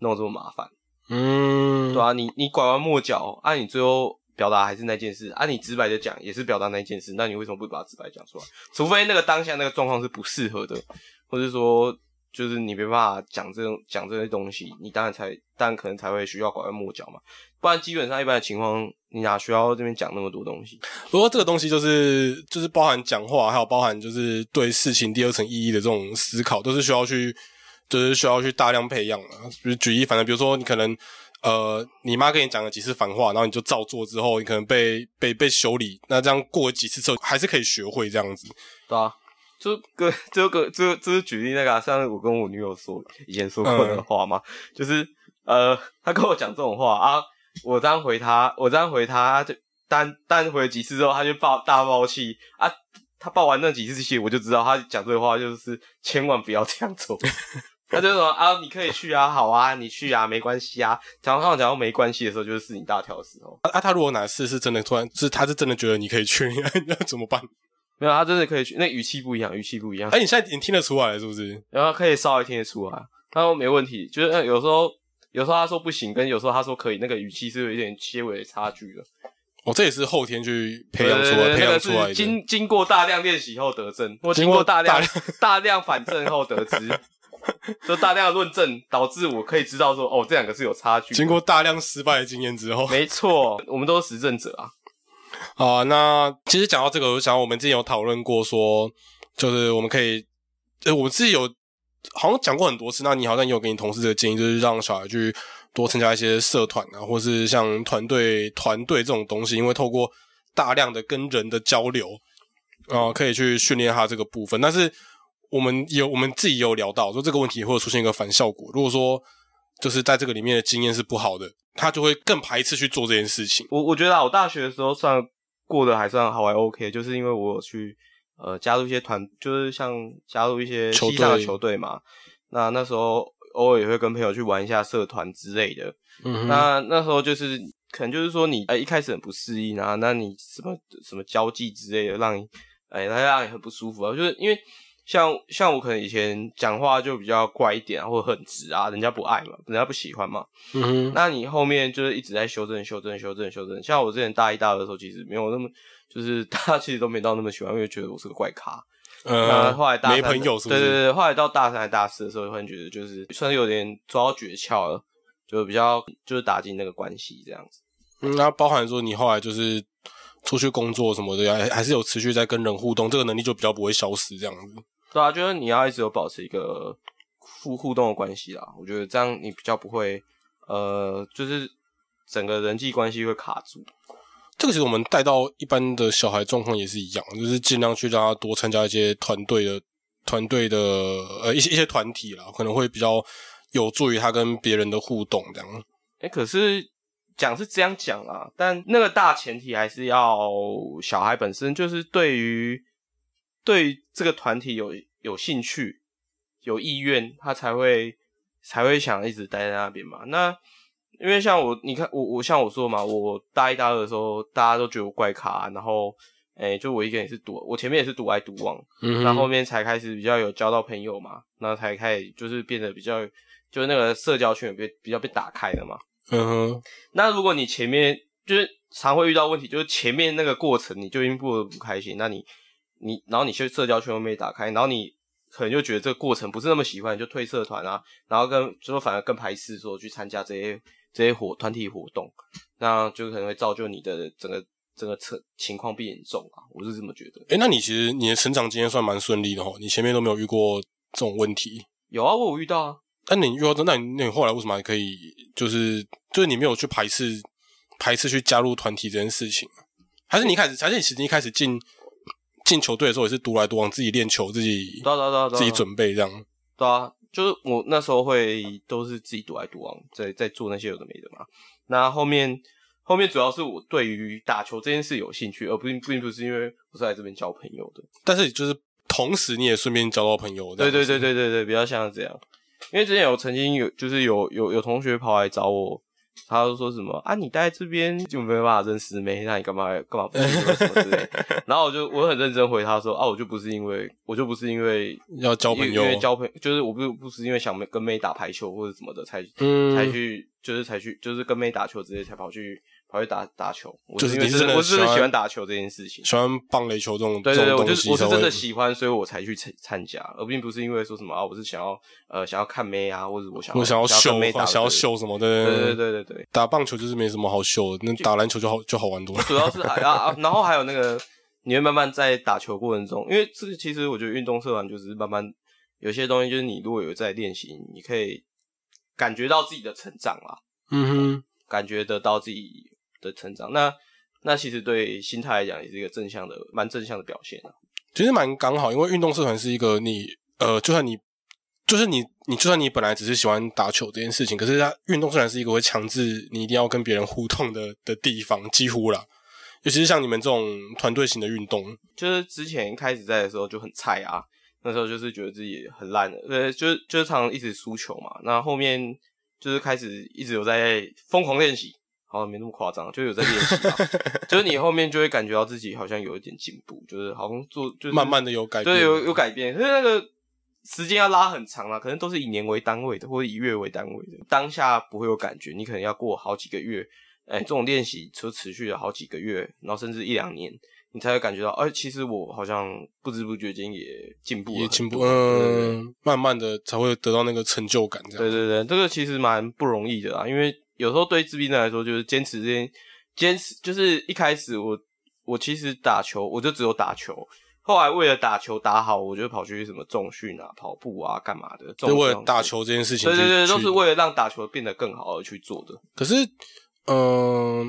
弄这么麻烦？嗯，对啊，你你拐弯抹角，啊，你最后表达还是那件事，啊，你直白的讲也是表达那件事，那你为什么不把它直白讲出来？除非那个当下那个状况是不适合的，或者说就是你没办法讲这种讲这些东西，你当然才当然可能才会需要拐弯抹角嘛，不然基本上一般的情况，你哪需要这边讲那么多东西？不过这个东西就是就是包含讲话，还有包含就是对事情第二层意义的这种思考，都是需要去就是需要去大量培养的。比如举一，反正比如说你可能呃，你妈跟你讲了几次反话，然后你就照做之后，你可能被被被修理，那这样过了几次之后，还是可以学会这样子。对啊，就个这个这这是举例那个、啊，上次我跟我女友说以前说过的话嘛，就是呃，她跟我讲这种话啊，我这样回他，我这样回他，就单单回了几次之后，他就爆大爆气啊。他爆完那几次气，我就知道他讲这个话就是千万不要这样做。*laughs* 他就说啊，你可以去啊，好啊，你去啊，没关系啊。讲到讲到没关系的时候，就是事情大条的时候。啊，啊他如果哪次是真的突然，是他是真的觉得你可以去，*laughs* 那怎么办？没有，他真的可以去，那语气不一样，语气不一样。哎、你现在你听得出来了是不是？然后可以稍微听得出来，他说没问题，就是呃有时候有时候他说不行，跟有时候他说可以，那个语气是有一点些微的差距的，哦，这也是后天去培养出来、培养出来的。经经过大量练习后得证，或经过大量大大量反证后得知，*laughs* 就大量的论证导致我可以知道说，哦，这两个是有差距的。经过大量失败的经验之后，没错，我们都是实证者啊。*laughs* 好啊，那其实讲到这个，我想我们之前有讨论过说，就是我们可以，呃，我们自己有好像讲过很多次。那你好像也有给你同事的建议，就是让小孩去多参加一些社团啊，或是像团队团队这种东西，因为透过大量的跟人的交流，啊、可以去训练他这个部分。但是我们有我们自己有聊到说这个问题会出现一个反效果。如果说就是在这个里面的经验是不好的，他就会更排斥去做这件事情。我我觉得，我大学的时候算过得还算好，还 OK，就是因为我有去呃加入一些团，就是像加入一些球西上的球队嘛。那那时候偶尔也会跟朋友去玩一下社团之类的。嗯，那那时候就是可能就是说你呃一开始很不适应啊，那你什么什么交际之类的，让你哎那让你很不舒服啊，就是因为。像像我可能以前讲话就比较怪一点啊，或者很直啊，人家不爱嘛，人家不喜欢嘛。嗯哼，那你后面就是一直在修正、修正、修正、修正。像我之前大一、大二的时候，其实没有那么，就是 *laughs* 大家其实都没到那么喜欢，因为觉得我是个怪咖。那呃，后来大没朋友是不是？对对对，后来到大三、大四的时候，突然觉得就是算是有点抓到诀窍了，就比较就是打进那个关系这样子。嗯，那包含说你后来就是出去工作什么的，还还是有持续在跟人互动，这个能力就比较不会消失这样子。对啊，就是你要一直有保持一个互互动的关系啦。我觉得这样你比较不会呃，就是整个人际关系会卡住。这个其实我们带到一般的小孩状况也是一样，就是尽量去让他多参加一些团队的团队的呃一些一些团体啦，可能会比较有助于他跟别人的互动这样。哎、可是讲是这样讲啊，但那个大前提还是要小孩本身就是对于对于这个团体有有兴趣、有意愿，他才会才会想一直待在那边嘛。那因为像我，你看我我像我说嘛，我大一大二的时候，大家都觉得我怪咖，然后哎、就我一个人也是独，我前面也是独来独往，嗯然后后，面才开始比较有交到朋友嘛，那才开始就是变得比较，就是那个社交圈也被比较被打开了嘛。嗯哼，那如果你前面就是常会遇到问题，就是前面那个过程你就已经过得不开心，那你你然后你去社交圈又没打开，然后你可能就觉得这个过程不是那么喜欢，就退社团啊，然后跟就说反而更排斥说去参加这些这些活团体活动，那就可能会造就你的整个整个情情况变严重啊，我是这么觉得。哎，那你其实你的成长经验算蛮顺利的哈，你前面都没有遇过这种问题。有啊，我有遇到啊。那你遇到那你那你后来为什么还可以就是就是你没有去排斥排斥去加入团体这件事情？还是你一开始还是你其实一开始进进球队的时候也是独来独往，自己练球，自己对对对，自己准备这样。对啊，就是我那时候会都是自己独来独往，在在做那些有的没的嘛。那后面后面主要是我对于打球这件事有兴趣，而不并不是因为我是来这边交朋友的。但是就是同时你也顺便交到朋友。对对对对对对，比较像这样。因为之前有曾经有就是有有有同学跑来找我。他就说什么啊？你待在这边就没办法认识妹，那你干嘛干嘛不什么之类？*laughs* 然后我就我很认真回他说啊，我就不是因为我就不是因为要交朋友，因为交朋就是我不不是因为想跟妹打排球或者什么的才才去，就是才去就是跟妹打球之类才跑去。跑去打打球，就是因为真的我是喜欢打球这件事情，喜欢棒垒球这种对对对，我就是我是真的喜欢，所以我才去参参加，而并不是因为说什么啊，我是想要呃想要看妹啊，或者我想我想要秀打，想要秀什么的，对对对对对，打棒球就是没什么好秀，那打篮球就好就好玩多了。主要是还啊，*laughs* 然后还有那个你会慢慢在打球过程中，因为这个其实我觉得运动社团就是慢慢有些东西，就是你如果有在练习，你可以感觉到自己的成长啦，嗯哼，感觉得到自己。的成长，那那其实对心态来讲也是一个正向的、蛮正向的表现啊。其实蛮刚好，因为运动社团是一个你呃，就算你就是你，你就算你本来只是喜欢打球这件事情，可是它运动社团是一个会强制你一定要跟别人互动的的地方，几乎啦。尤其是像你们这种团队型的运动，就是之前一开始在的时候就很菜啊，那时候就是觉得自己很烂的，呃，就是就是常常一直输球嘛。那后面就是开始一直有在疯狂练习。好像没那么夸张，就有在练习，*laughs* 就是你后面就会感觉到自己好像有一点进步，就是好像做就是慢慢的有改，对，有有改变，可是那个时间要拉很长啊，可能都是以年为单位的，或者以月为单位的，当下不会有感觉，你可能要过好几个月，哎，这种练习就持续了好几个月，然后甚至一两年，你才会感觉到，哎，其实我好像不知不觉间也进步了，也进步，嗯，慢慢的才会得到那个成就感，这样，对对对，这个其实蛮不容易的啊，因为。有时候对自闭症来说，就是坚持这件，坚持就是一开始我我其实打球，我就只有打球。后来为了打球打好，我就跑去什么重训啊、跑步啊、干嘛的。就为了打球这件事情，对对对，都是为了让打球变得更好而去做的。可是，嗯，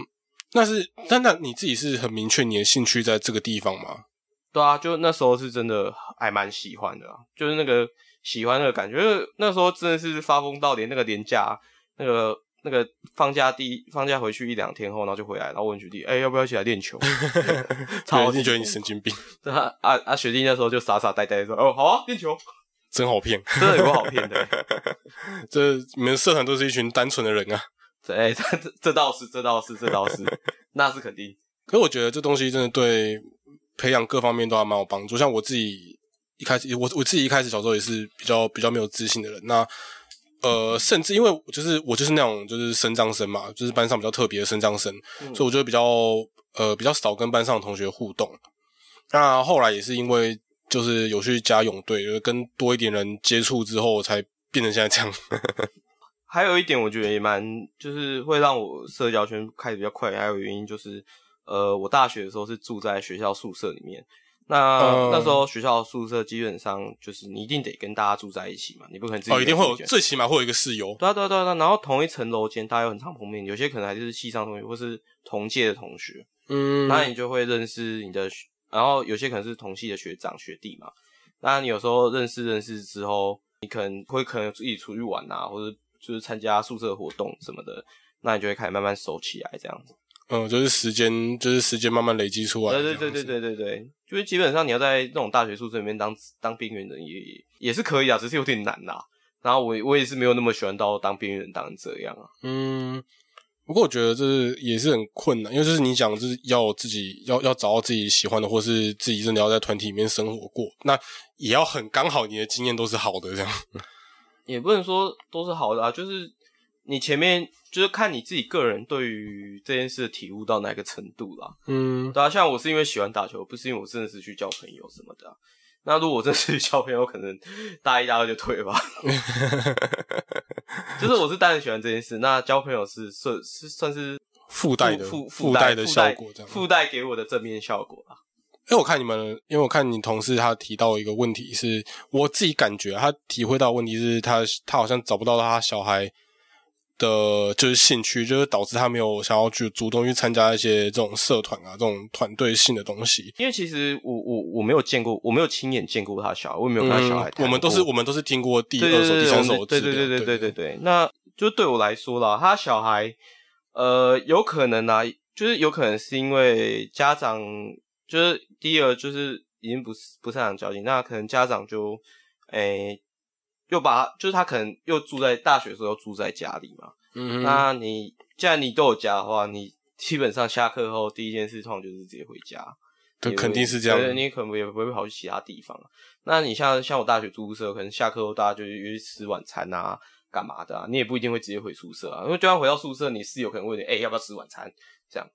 那是但那你自己是很明确你的兴趣在这个地方吗？对啊，就那时候是真的还蛮喜欢的，就是那个喜欢的感觉。那时候真的是发疯到连那个廉价那个。那个放假第一放假回去一两天后，然后就回来，然后问学弟：“哎，要不要一起来练球？” *laughs* 超弟觉得你神经病。*laughs* 啊啊啊！学弟那时候就傻傻呆呆说：“哦，好啊，练球，真好骗，*laughs* 真的有不好骗的。这你们社团都是一群单纯的人啊。哎，这这倒是，这倒是，这倒是，那是肯定。可是我觉得这东西真的对培养各方面都还蛮有帮助。像我自己一开始，我我自己一开始小时候也是比较比较没有自信的人。那呃，甚至因为就是我就是那种就是声张生嘛，就是班上比较特别的声张生，所以我就比较呃比较少跟班上的同学互动。那后来也是因为就是有去加泳队，跟多一点人接触之后，才变成现在这样。*laughs* 还有一点，我觉得也蛮就是会让我社交圈开的比较快。还有原因就是，呃，我大学的时候是住在学校宿舍里面。那那时候学校宿舍基本上就是你一定得跟大家住在一起嘛，你不可能自己哦，一定会有最起码会有一个室友。对啊对啊对啊，然后同一层楼间大家有很常碰面，有些可能还是系上同学或是同届的同学，嗯，那你就会认识你的，然后有些可能是同系的学长学弟嘛。那你有时候认识认识之后，你可能会可能一起出去玩啊，或者就是参加宿舍活动什么的，那你就会开始慢慢熟起来这样子。嗯，就是时间，就是时间慢慢累积出来。对对对对对对对，就是基本上你要在那种大学宿舍里面当当边缘人也也是可以啊，只是有点难啊。然后我我也是没有那么喜欢到当边缘人当这样啊。嗯，不过我觉得这是也是很困难，因为就是你讲就是要自己要要找到自己喜欢的，或是自己真的要在团体里面生活过，那也要很刚好你的经验都是好的这样。*laughs* 也不能说都是好的啊，就是。你前面就是看你自己个人对于这件事的体悟到哪个程度啦。嗯，对啊，像我是因为喜欢打球，不是因为我真的是去交朋友什么的啊、那如果我真的是去交朋友，可能大一、大二就退吧。*laughs* 就是我是单纯喜欢这件事，那交朋友是算是算是附带的附附带的效果这样。附带给我的正面效果啊。因为我看你们，因为我看你同事他提到一个问题是，我自己感觉他体会到问题是他他好像找不到他小孩的就是兴趣，就是导致他没有想要去主动去参加一些这种社团啊这种团队性的东西。因为其实我我我没有见过，我没有亲眼见过他小孩，我也没有跟他小孩我们都是我们都是听过第对二手、第三手的对对对对对对对。那就对我来说啦，他小孩呃有可能啊，就是有可能是因为家长就是第二就是已经不是不擅长交际，那可能家长就诶、又把就是他可能又住在大学的时候又住在家里嘛。嗯，那你既然你都有家的话，你基本上下课后第一件事通常就是直接回家。对，肯定是这样对你可能也不会跑去其他地方。那你像像我大学住宿舍，可能下课后大家就约去吃晚餐啊，干嘛的啊？你也不一定会直接回宿舍啊，因为就算回到宿舍，你室友可能问你，哎、要不要吃晚餐？这样。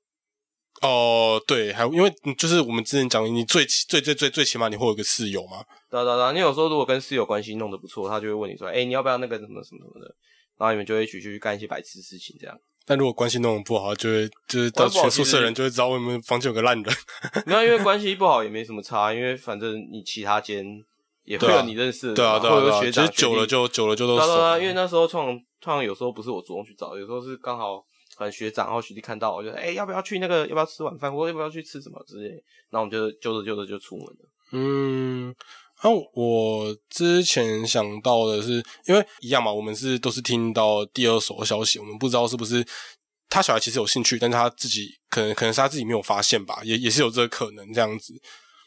哦，对，还有因为就是我们之前讲，你最最最最最起码你会有个室友嘛，对啊对啊对啊，你有时候如果跟室友关系弄得不错，他就会问你说，哎、你要不要那个什么什么什么的，然后你们就会一起去干一些白痴事情，这样。但如果关系弄得不好，就会就是到全宿舍人就会知道我们房间有个烂人。*laughs* 没有，因为关系不好也没什么差，因为反正你其他间也会有你认识的对啊，对啊，对啊，学长其实久了就久了就都熟对。因为那时候创创有时候不是我主动去找，有时候是刚好可能学长然后学弟看到我就说，哎、要不要去那个要不要吃晚饭，或者要不要去吃什么之类的，然后我们就揪着揪着就出门了。嗯，那、我之前想到的是，因为一样嘛，我们是都是听到第二手的消息，我们不知道是不是他小孩其实有兴趣，但是他自己可能可能是他自己没有发现吧，也也是有这个可能这样子。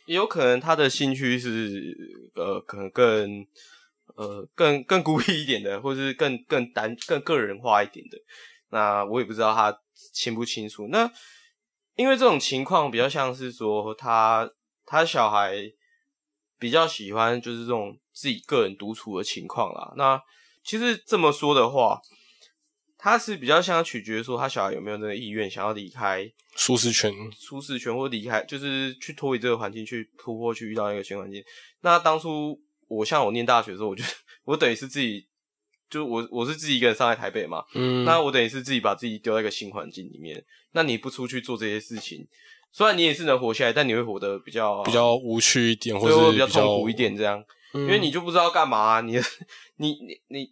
也有可能他的兴趣是呃，可能更呃更更孤僻一点的，或是更更单更个人化一点的。那我也不知道他清不清楚。那因为这种情况比较像是说他他小孩比较喜欢就是这种自己个人独处的情况啦。那其实这么说的话，他是比较像取决说他小孩有没有那个意愿想要离开舒适圈，舒适圈或离开，就是去脱离这个环境，去突破，去遇到一个新环境。那当初我像我念大学的时候，我就 *laughs* 我等于是自己，就我我是自己一个人上来台北嘛，嗯，那我等于是自己把自己丢在一个新环境里面。那你不出去做这些事情，虽然你也是能活下来，但你会活得比较比较无趣一点，或者比较痛苦一点这样。因因为你就不知道干嘛、啊你你你你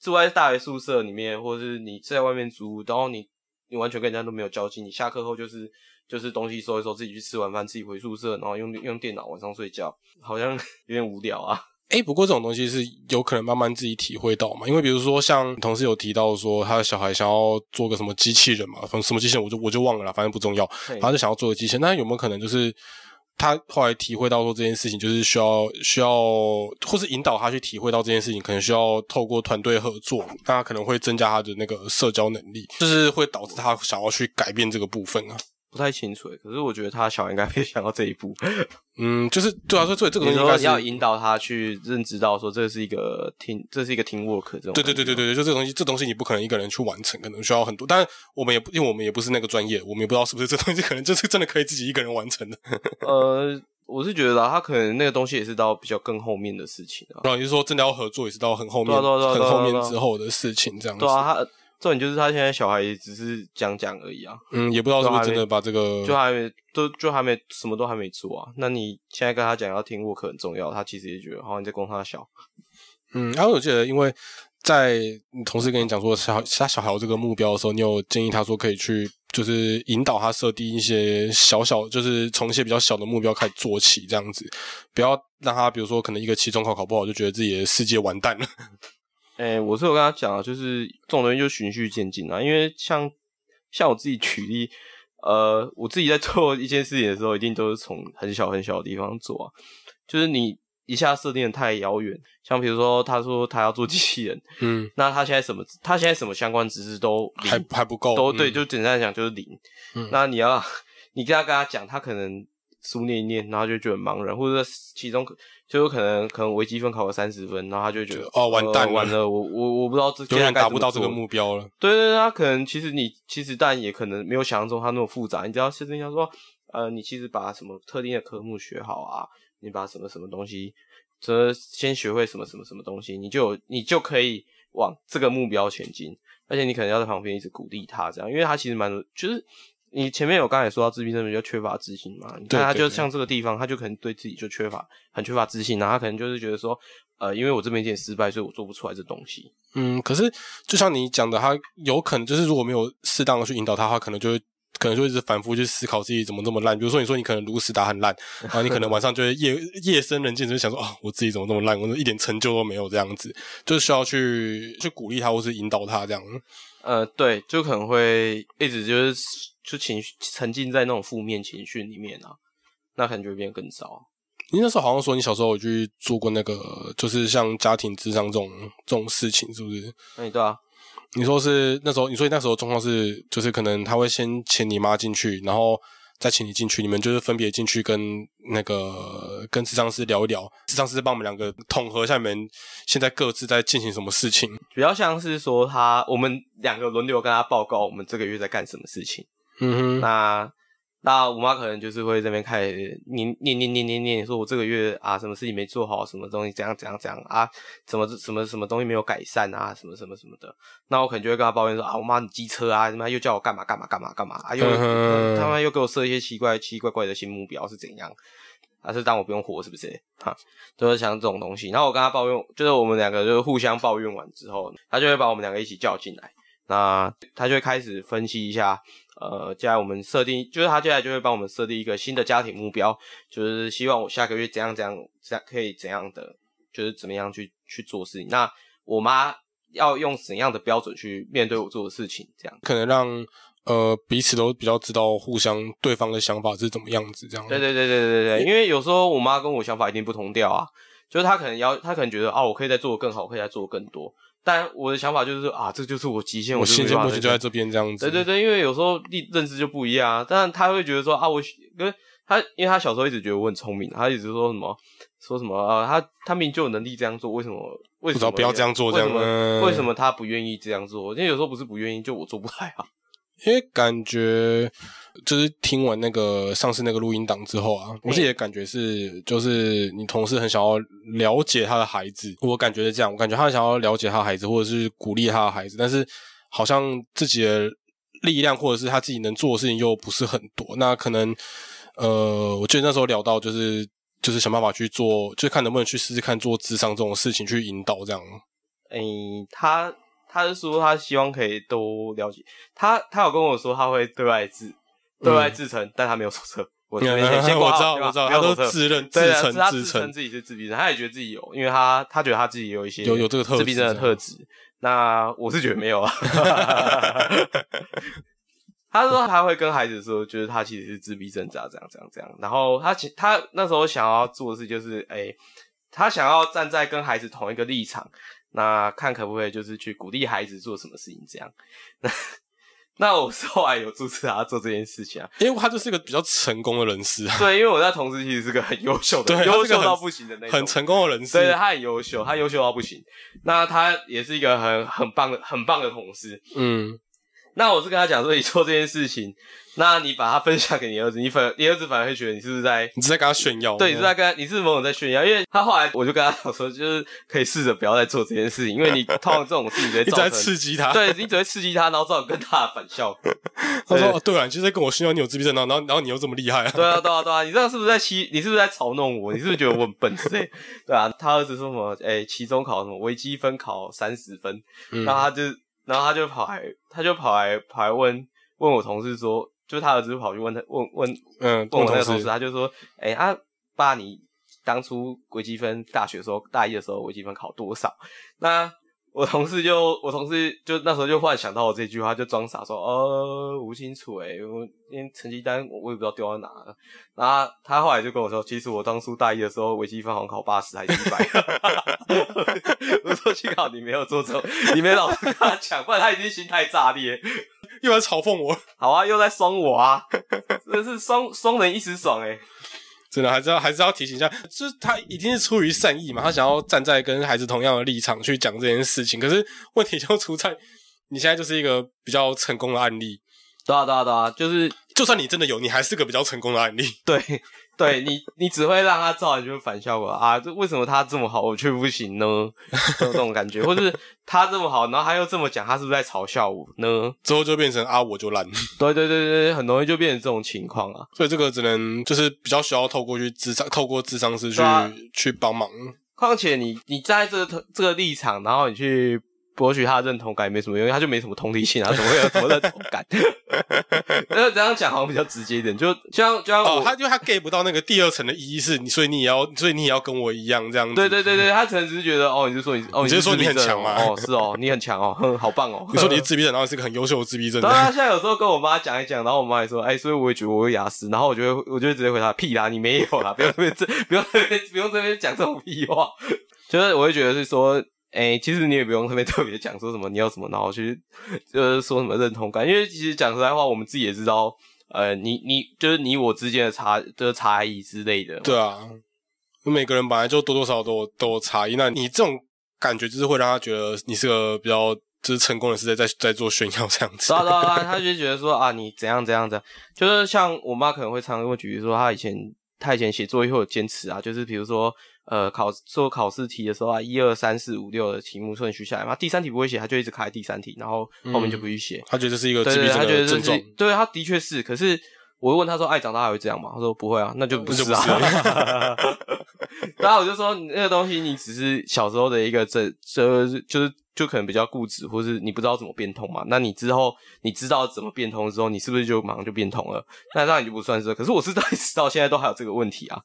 住在大学宿舍里面，或者是你在外面租，然后你你完全跟人家都没有交集，你下课后就是就是东西收一收，自己去吃完饭，自己回宿舍，然后用用电脑晚上睡觉，好像 *laughs* 有点无聊啊。哎、不过这种东西是有可能慢慢自己体会到嘛，因为比如说像同事有提到说他的小孩想要做个什么机器人嘛，反正什么机器人我就我就忘了啦，反正不重要，嘿然后就想要做个机器人，那有没有可能就是他后来体会到说这件事情就是需要需要，或是引导他去体会到这件事情，可能需要透过团队合作，那他可能会增加他的那个社交能力，就是会导致他想要去改变这个部分啊。不太清楚欸，可是我觉得他小孩应该没想到这一步。*laughs* 嗯，就是对啊，所以所以这个东西应该是要引导他去认知到说这是一个听，这是一个 team work 这种。对对对对对对，就这个东西，这东西你不可能一个人去完成，可能需要很多。但我们也不，因为我们也不是那个专业，我们也不知道是不是这东西可能就是真的可以自己一个人完成的。*laughs* 呃，我是觉得啦，他可能那个东西也是到比较更后面的事情啊。然后你是说真的要合作，也是到很后面、对啊啊啊很后面之后的事情这样子。对啊，他重点就是他现在小孩也只是讲讲而已啊，嗯，也不知道是不是真的把这个就还没都就还没什么都还没做啊。那你现在跟他讲要听 work 很重要，他其实也觉得好像你在供他小。嗯，然后我记得，因为在你同事跟你讲说小他小孩有这个目标的时候，你有建议他说可以去，就是引导他设定一些小小，就是从一些比较小的目标开始做起，这样子，不要让他比如说可能一个期中考考不好，就觉得自己的世界完蛋了。诶、我是有跟他讲啊，就是这种东西就循序渐进啊，因为像像我自己举例，呃，我自己在做一件事情的时候，一定都是从很小很小的地方做啊，就是你一下设定的太遥远，像比如说他说他要做机器人，嗯，那他现在什么，他现在什么相关知识都还还不够，都对，嗯就简单来讲就是零。嗯那你要你跟他跟他讲，他可能书念一念，然后就觉得茫然，或者其中就有可能可能微积分考个三十分，然后他就觉得哦完蛋了完了，我我我不知道这永远达不到这个目标了。对对对，他可能其实你其实但也可能没有想象中他那么复杂，你只要是跟他说，呃，你其实把什么特定的科目学好啊，你把什么什么东西，这先学会什么什么什么东西，你就有你就可以往这个目标前进，而且你可能要在旁边一直鼓励他，这样，因为他其实蛮就是。你前面有刚才说到自闭症比较缺乏自信嘛？你看他就像这个地方，他就可能对自己就缺乏很缺乏自信，然后他可能就是觉得说，呃，因为我这边有点失败，所以我做不出来这东西。嗯，可是就像你讲的，他有可能就是如果没有适当的去引导他，他可能就会可能就一直反复去思考自己怎么这么烂。比如说，你说你可能如实打很烂，*laughs* 然后你可能晚上就会夜夜深人静，就想说啊，我自己怎么这么烂，我一点成就都没有，这样子，就是需要去去鼓励他或是引导他这样。呃，对，就可能会一直就是就情绪沉浸在那种负面情绪里面啊，那可能就会变得更糟。你那时候好像说你小时候有去做过那个，就是像家庭智商这种这种事情，是不是？那你对啊，你说是那时候，你说那时候状况是，就是可能他会先请你妈进去，然后再请你进去，你们就是分别进去跟那个跟智商师聊一聊，智商师帮我们两个统合一下你们现在各自在进行什么事情。比较像是说他我们两个轮流跟他报告我们这个月在干什么事情。嗯哼，那那我妈可能就是会这边开始念念念念念念，说我这个月啊什么事情没做好，什么东西怎样怎样怎样啊，什么什么什么东西没有改善啊，什么什么什么的。那我可能就会跟她抱怨说啊，我妈你机车啊，他妈又叫我干嘛干嘛干嘛干嘛啊，又他妈又给我设一些奇怪奇奇怪怪的新目标是怎样？还是当我不用活是不是？哈，都是像这种东西。然后我跟她抱怨，就是我们两个就是互相抱怨完之后，她就会把我们两个一起叫进来。那她就会开始分析一下，呃，接下来我们设定，就是他接下来就会帮我们设定一个新的家庭目标，就是希望我下个月怎样怎样，怎样可以怎样的，就是怎么样去去做事情。那我妈要用怎样的标准去面对我做的事情，这样。可能让呃彼此都比较知道互相对方的想法是怎么样子，这样。对对对对对对，因为有时候我妈跟我想法一定不同调啊，就是她可能要，她可能觉得啊，我可以再做得更好，我可以再做得更多。但我的想法就是啊，这就是我极限，我就现在目前就在这边这样子。对对对，因为有时候认认知就不一样啊。但他会觉得说啊，我跟他，因为他小时候一直觉得我很聪明，他一直说什么说什么啊，他他明明就有能力这样做，为什么为什么不要这样做为什么这样嗯为什么他不愿意这样做？因为有时候不是不愿意，就我做不来啊。因为感觉就是听完那个上次那个录音档之后啊，我自己的感觉是，就是你同事很想要了解他的孩子，我感觉是这样，我感觉他想要了解他的孩子，或者是鼓励他的孩子，但是好像自己的力量或者是他自己能做的事情又不是很多，那可能呃，我记得那时候聊到就是就是想办法去做，就看能不能去试试看做智商这种事情去引导这样。诶、他他是说他希望可以都了解他，他有跟我说他会对外自对外自称，但他没有手册。我先先嗯我知道，我知道，他都自认、*laughs* 自称、自称自己是自闭症，他也觉得自己有，因为他他觉得他自己有一些有有这个特自闭症的特质。那我是觉得没有啊。*laughs* 他说他会跟孩子说，就是他其实是自闭症，这样这样这样这样。然后他其他那时候想要做的事就是，哎、他想要站在跟孩子同一个立场，那看可不可以就是去鼓励孩子做什么事情这样。那那我是后来有注册他做这件事情啊，因为他就是一个比较成功的人士啊，对，因为我在同时其实是个很优秀的，优秀到不行的那种，很成功的人士。对对，他很优秀，他优秀到不行。那他也是一个很很棒的、很棒的同事。嗯，那我是跟他讲说，你做这件事情，*laughs* 那你把它分享给你儿子，你反你儿子反而会觉得你是不是在你是在跟他炫耀？对，你是在跟他你是某种在炫耀，因为他后来我就跟他讲说，就是可以试着不要再做这件事情，因为你 *laughs* 通常这种事情只会一直在刺激他。对你只会刺激他，然后造成更大的反效果。*laughs* 他说：“对哦，对啊，你就是在跟我炫耀你有自闭症，然后然后然后你又这么厉害啊。对啊，对啊，对啊，你这样是不是在欺？你是不是在嘲弄我？你是不是觉得我很笨之类？对啊，他儿子说什么？诶、期中考什么微积分考三十分，嗯然后他就，然后他就跑来，他就跑来跑来问问我同事说，就是他儿子跑去问他问问嗯，问我那个同事，他就说，诶、啊，爸，你当初微积分大学的时候，大一的时候微积分考多少？那我同事就我同事就那时候就忽然想到我这句话，就装傻说：“呃，我不清楚诶、我因为成绩单我也不知道丢到哪了。”然后他后来就跟我说：“其实我当初大一的时候微积分好像考八十还是一百。*laughs* ”我说：“幸好你没有做这种，你没老是跟他讲，不然他已经心态炸裂。又来嘲讽我，好啊，又在双我啊，真的是双双人一时爽哎、真的还是要还是要提醒一下，就是他一定是出于善意嘛，他想要站在跟孩子同样的立场去讲这件事情。可是问题就出在你现在就是一个比较成功的案例，对啊对啊对啊，就是就算你真的有，你还是个比较成功的案例。对对，你你只会让他造成就反效果啊！这为什么他这么好，我却不行呢？有这种感觉，或者是他这么好，然后他又这么讲，他是不是在嘲笑我呢？之后就变成啊，我就烂，对对对对对，很容易就变成这种情况啊。所以这个只能就是比较需要透过去智商，透过智商师去、啊去帮忙。况且你你站在这个这个立场，然后你去博取他的认同感也没什么用，因为他就没什么同理心啊，怎么会有什么认同感？*laughs* 那这样讲好像比较直接一点，就就像就像我，哦，他因为他 get 不到那个第二层的意义是你，所以你也要，所以你也要跟我一样这样子。对对对对，他可能只是觉得哦，你是说你哦，你是说你很强吗哦，是哦，你很强哦，哼，好棒哦。*laughs* 你说你是自闭症，然后你是个很优秀的自闭症当，然，现在有时候跟我妈讲一讲，然后我妈也说，哎，所以我也觉得我有雅思，然后我就会，我就会直接回答，屁啦，你没有啦，不用这边这，*laughs* 不用这边，不用这边讲这种屁话。就是我会觉得是说，哎，其实你也不用特别 *laughs* 特别讲说什么你要什么，然后去就是说什么认同感，因为其实讲实在话，我们自己也知道，呃，你你就是你我之间的差就是差异之类的。对啊，每个人本来就多多少少都有都有差异，那你这种感觉就是会让他觉得你是个比较就是成功的是在在在做炫耀这样子对。啊 *laughs* 他就觉得说啊，你怎样怎样怎样，就是像我妈可能会常常跟我举例说，她以前她以前写作业会有坚持啊，就是比如说呃考做考试题的时候啊，一二三四五六的题目顺序下来嘛，第三题不会写，他就一直卡在第三题，然后后面就不去写。他觉得这是一个对对对，自闭症她觉得这的症状是，对，他的确是，可是。我问他说：“爱长大还会这样吗？”他说：“不会啊，那就不是啊。*laughs* ”然后我就说：“你那个东西，你只是小时候的一个这这就是就可能比较固执，或是你不知道怎么变通嘛。那你之后你知道怎么变通之后，你是不是就马上就变通了？那当然你就不算是。可是我是到到现在都还有这个问题啊，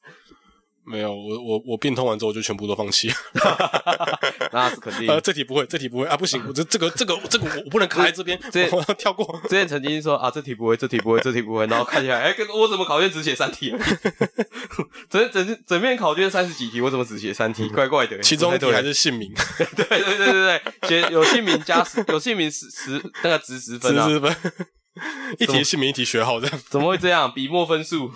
没有，我我我变通完之后我就全部都放弃了。*laughs* 那是肯定。*laughs* 呃，这题不会，这题不会啊，不行，我这这个这个这个我我不能卡在这边，这我要跳过。之前曾经说啊，这题不会，这题不会，这题不会，然后看起来，哎、跟我怎么考卷只写三题 *laughs* 而已？整整整面考卷三十几题，我怎么只写三题？怪怪的。其中一题还是姓名，对对对对对对，写有姓名加十，有姓名十十那个值十十分啊？十分，一题姓名，一题学号这样。怎么会这样？笔墨分数？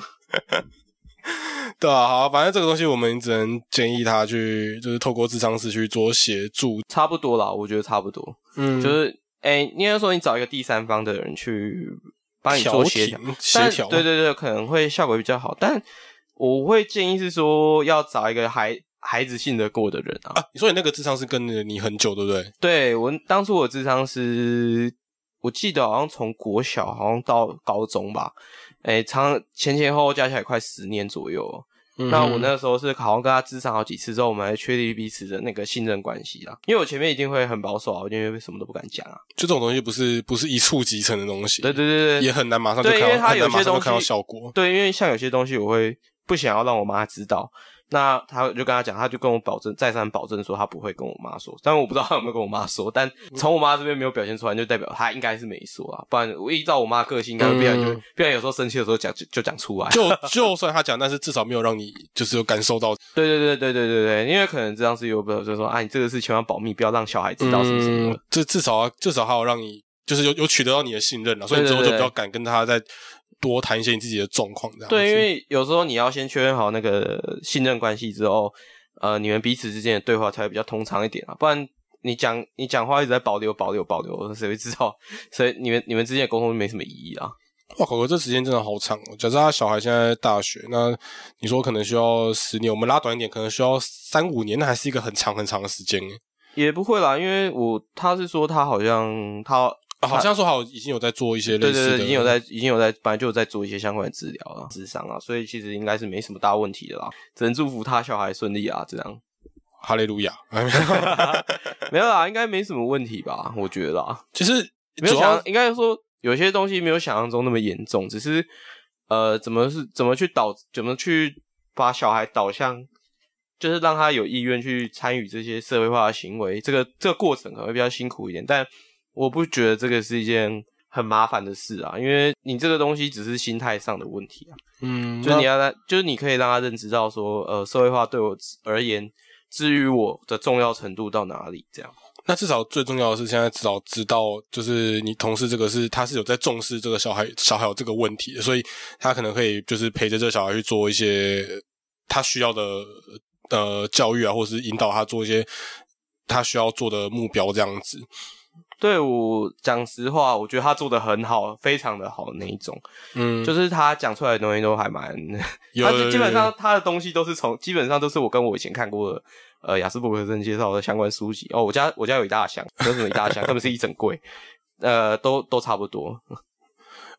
*laughs* 对啊，好，反正这个东西我们只能建议他去，就是透过智商师去做协助。差不多啦，我觉得差不多。嗯就是，哎、应该说你找一个第三方的人去帮你做协调协但调对对对，可能会效果比较好。但我会建议是说，要找一个孩孩子信得过的人啊。啊，你说你那个智商是跟了你很久，对不对？对我当初我智商是，我记得好像从国小好像到高中吧，哎、长前前后后加起来快十年左右哦。那我那时候是好像跟他咨商好几次之后，我们还确立彼此的那个信任关系啦。因为我前面一定会很保守啊，我因为什么都不敢讲啊。就这种东西不是不是一触即成的东西，对对对对，也很难马上就对因为看到，很它有些东西难马上就看到效果。对，因为像有些东西我会不想要让我妈知道，那他就跟他讲，他就跟我保证，再三保证说他不会跟我妈说，但我不知道他有没有跟我妈说，但从我妈这边没有表现出来，就代表他应该是没说啊，不然我依照我妈个性，应该会必然就然有时候生气的时候讲就就讲出来。*laughs* 就就算他讲，但是至少没有让你就是有感受到，对对对对对对对，因为可能这样是有表就说啊，你这个事千万保密，不要让小孩知道什么什么这。嗯，至至少至少还有让你就是有有取得到你的信任了，所以你之后就比较敢跟他再多谈一些你自己的状况，这样。对，因为有时候你要先确认好那个信任关系之后，呃，你们彼此之间的对话才会比较通畅一点啊，不然你讲你讲话一直在保留保留保留，谁会知道？*laughs* 所以你们你们之间的沟通没什么意义啊。哇，狗狗这时间真的好长哦。假设他小孩现在大学，那你说可能需要十年，我们拉短一点，可能需要三五年，那还是一个很长很长的时间耶也不会啦，因为我他是说他好像他啊。好像说好已经有在做一些类似的，对对对，已经有在已经有在本来就有在做一些相关的治疗了，智商啊，所以其实应该是没什么大问题的啦，只能祝福他小孩顺利啊，这样 *laughs* 哈利路亚。*laughs* *laughs* 没有啦，应该没什么问题吧？我觉得啦。其实没有想，应该说有些东西没有想象中那么严重，只是呃，怎么是怎么去导，怎么去把小孩导向，就是让他有意愿去参与这些社会化的行为，这个这个过程可能会比较辛苦一点，但我不觉得这个是一件很麻烦的事啊，因为你这个东西只是心态上的问题啊，嗯，就是你要让，就是你可以让他认知到说，呃，社会化对我而言，至于我的重要程度到哪里，这样。那至少最重要的是，现在至少知道，就是你同事这个是他是有在重视这个小孩小孩有这个问题的，所以他可能可以就是陪着这个小孩去做一些他需要的呃教育啊，或是引导他做一些他需要做的目标这样子。对我讲实话，我觉得他做的很好，非常的好那一种。嗯，就是他讲出来的东西都还蛮，*laughs* 有他就基本上他的东西都是从基本上都是我跟我以前看过的呃雅斯伯格症介绍的相关书籍哦。我家我家有一大箱，有什么一大箱，*laughs* 根本是一整柜，呃，都都差不多。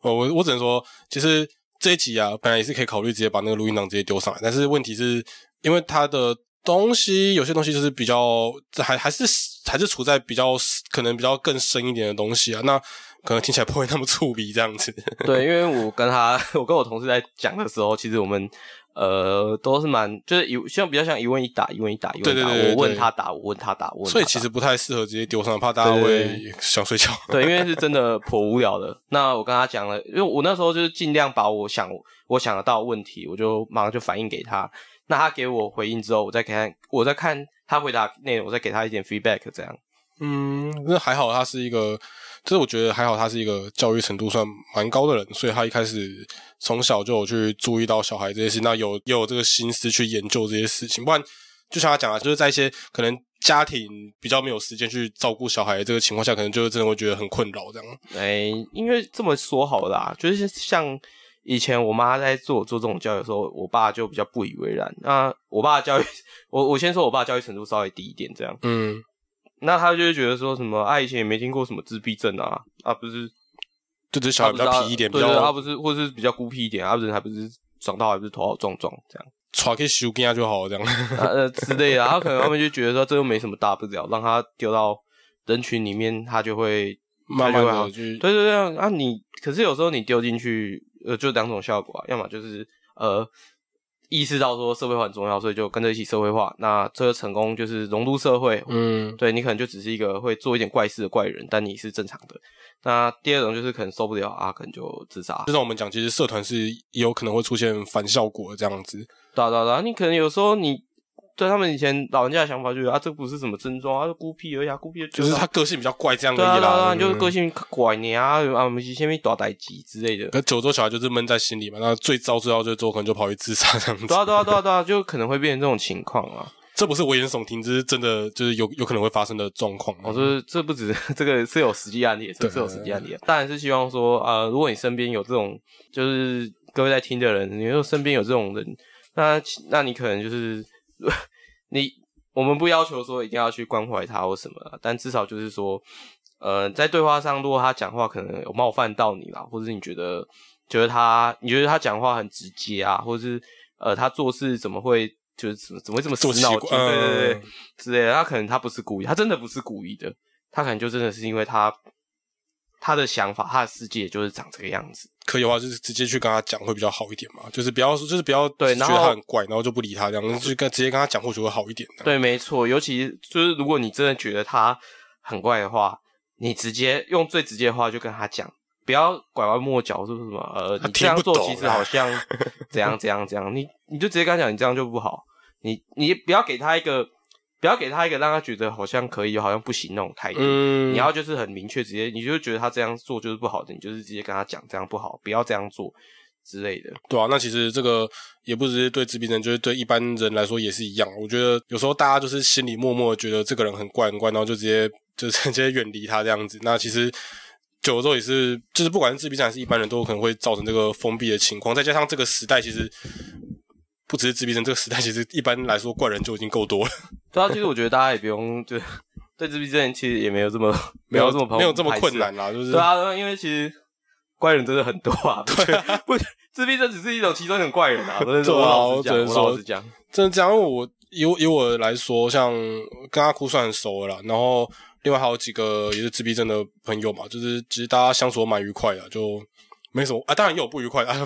哦我我只能说，其实这一集啊，本来也是可以考虑直接把那个录音档直接丢上来，但是问题是因为他的东西有些东西就是比较还还是还是处在比较可能比较更深一点的东西啊，那可能听起来不会那么触鼻这样子。*laughs* 对，因为我跟他，*laughs* 我跟我同事在讲的时候，其实我们呃都是蛮就是一像比较像一问一答，一问一答，一问一答，对对对对我问他答，我问他答，我问他答所以其实不太适合直接丢上，怕大家会想睡觉。*laughs* 对，因为是真的颇无聊的。那我跟他讲了，因为我那时候就是尽量把我想我想得到的问题，我就马上就反映给他。那他给我回应之后，我再给他，我再看他回答内容，我再给他一点 feedback，这样。嗯，那还好，他是一个，就是我觉得还好，他是一个教育程度算蛮高的人，所以他一开始从小就有去注意到小孩这些事，那有也有这个心思去研究这些事情。不然，就像他讲的，就是在一些可能家庭比较没有时间去照顾小孩的这个情况下，可能就真的会觉得很困扰这样。哎，因为这么说好了啦，就是像以前我妈在做我做这种教育的时候，我爸就比较不以为然。那我爸的教育，我我先说我爸的教育程度稍微低一点，这样。嗯，那他就会觉得说什么，啊，以前也没听过什么自闭症啊，啊，不是就只是小孩比较皮一点，比对对，他较不是，或是比较孤僻一点，他人还不是长大还不是头好壮壮这样，抓去修根就好了这样。啊呃之类的，然后可能他们就觉得说这又没什么大不了，让他丢到人群里面，他就会慢慢的去，对对对啊，你可是有时候你丢进去，呃，就两种效果啊，要么就是呃意识到说社会化很重要，所以就跟着一起社会化，那这个成功就是融入社会，嗯，对你可能就只是一个会做一点怪事的怪人，但你是正常的。那第二种就是可能受不了啊，可能就自杀。就像我们讲，其实社团是也有可能会出现反效果这样子。对啊对啊对啊，你可能有时候你对他们以前老人家的想法就是啊，这不是什么症状啊，就孤僻而已啊，孤僻就是他个性比较怪这样而对啊已啦，对啊就是嗯个性怪你啊啊，我们前面打代机之类的。可九州小孩就是闷在心里嘛，那最糟最糟最糟可能就跑去自杀这样子。对啊对啊对啊对啊，就可能会变成这种情况啊。这不是危言耸听，这是真的，就是有有可能会发生的状况。我说这不止 *laughs* 这个是有实际案例的，这是有实际案例的。当然是希望说，呃，如果你身边有这种，就是各位在听的人，你说身边有这种人，那那你可能就是 *laughs* 你，我们不要求说一定要去关怀他或什么啦，但至少就是说，呃，在对话上，如果他讲话可能有冒犯到你啦，或者是你觉得觉得他，你觉得他讲话很直接啊，或者是呃，他做事怎么会就是怎么怎么会这么死这么奇脑筋？对对对嗯之类的，他可能他不是故意，他真的不是故意的，他可能就真的是因为他他的想法，他的世界就是长这个样子。可以的话，就是直接去跟他讲会比较好一点嘛，就是不要说，就是不要觉得对然后他很怪，然后就不理他这样，就跟直接跟他讲或许会好一点。对，没错，尤其就是如果你真的觉得他很怪的话，你直接用最直接的话就跟他讲，不要拐弯抹角，说什么呃，他你这样做其实啊好像怎样怎样怎样，你你就直接跟他讲，你这样就不好，你你不要给他一个。不要给他一个让他觉得好像可以，好像不行那种态度。嗯，你要就是很明确，直接你就觉得他这样做就是不好的，你就是直接跟他讲这样不好，不要这样做之类的。对啊，那其实这个也不只是对自闭症，就是对一般人来说也是一样。我觉得有时候大家就是心里默默地觉得这个人很怪很怪，然后就直接就是直接远离他这样子。那其实久了之后也是，就是不管是自闭症还是一般人都有可能会造成这个封闭的情况。再加上这个时代其实不只是自闭症，这个时代其实一般来说怪人就已经够多了，对啊，其实我觉得大家也不用就 *laughs* 对自闭症其实也没有这么 *laughs* 没有这么没有这么困难啦，就是。对啊，对啊因为其实怪人真的很多啊，*laughs* 不觉得不自闭症只是一种其中一种怪人啊，真的是对啊我老实讲，我老实讲，真的这样，因为我以我以我来说，像跟阿哭算很熟了啦，然后另外还有几个也是自闭症的朋友嘛，就是其实大家相处都蛮愉快的，就没什么啊，当然也有不愉快的，啊 *laughs*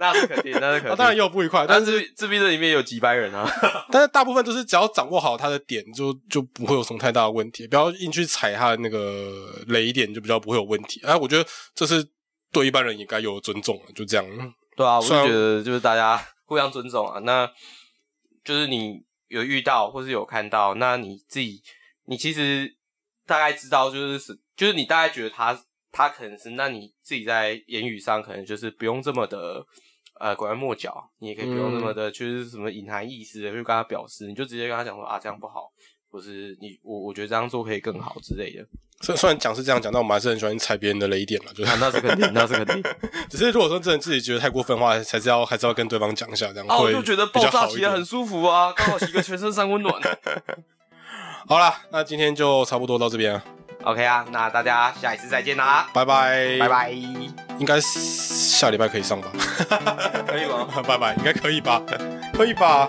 那是肯定，那是肯定。当然也有不愉快，但但是是自闭症里面有几百人啊，*laughs* 但是大部分都是只要掌握好他的点，就就不会有什么太大的问题，不要硬去踩他的那个雷点，就比较不会有问题。哎、我觉得这是对一般人也该有的尊重了，就这样。对啊，我就觉得就是大家互相尊重啊。那就是你有遇到或是有看到，那你自己你其实大概知道，就是是，就是你大概觉得他他可能是，那你自己在言语上可能就是不用这么的呃拐弯抹角，你也可以不用那么的，就是什么隐含意思的，就跟他表示，你就直接跟他讲说啊，这样不好，或是你我我觉得这样做可以更好之类的。虽虽然讲是这样讲，但我们还是很喜欢踩别人的雷点嘛，就是、啊，那是肯定，那是肯定。*laughs* 只是如果说真的自己觉得太过分的话，还是要还是要跟对方讲一下，这样啊，我就觉得爆炸起来很舒服啊，刚好洗个全身三温暖。*laughs* 好啦，那今天就差不多到这边了，OK 啊，那大家下一次再见啦，拜拜，拜，拜，应该下礼拜可以上吧？可以吗？*laughs* 拜拜，应该可以吧？可以吧？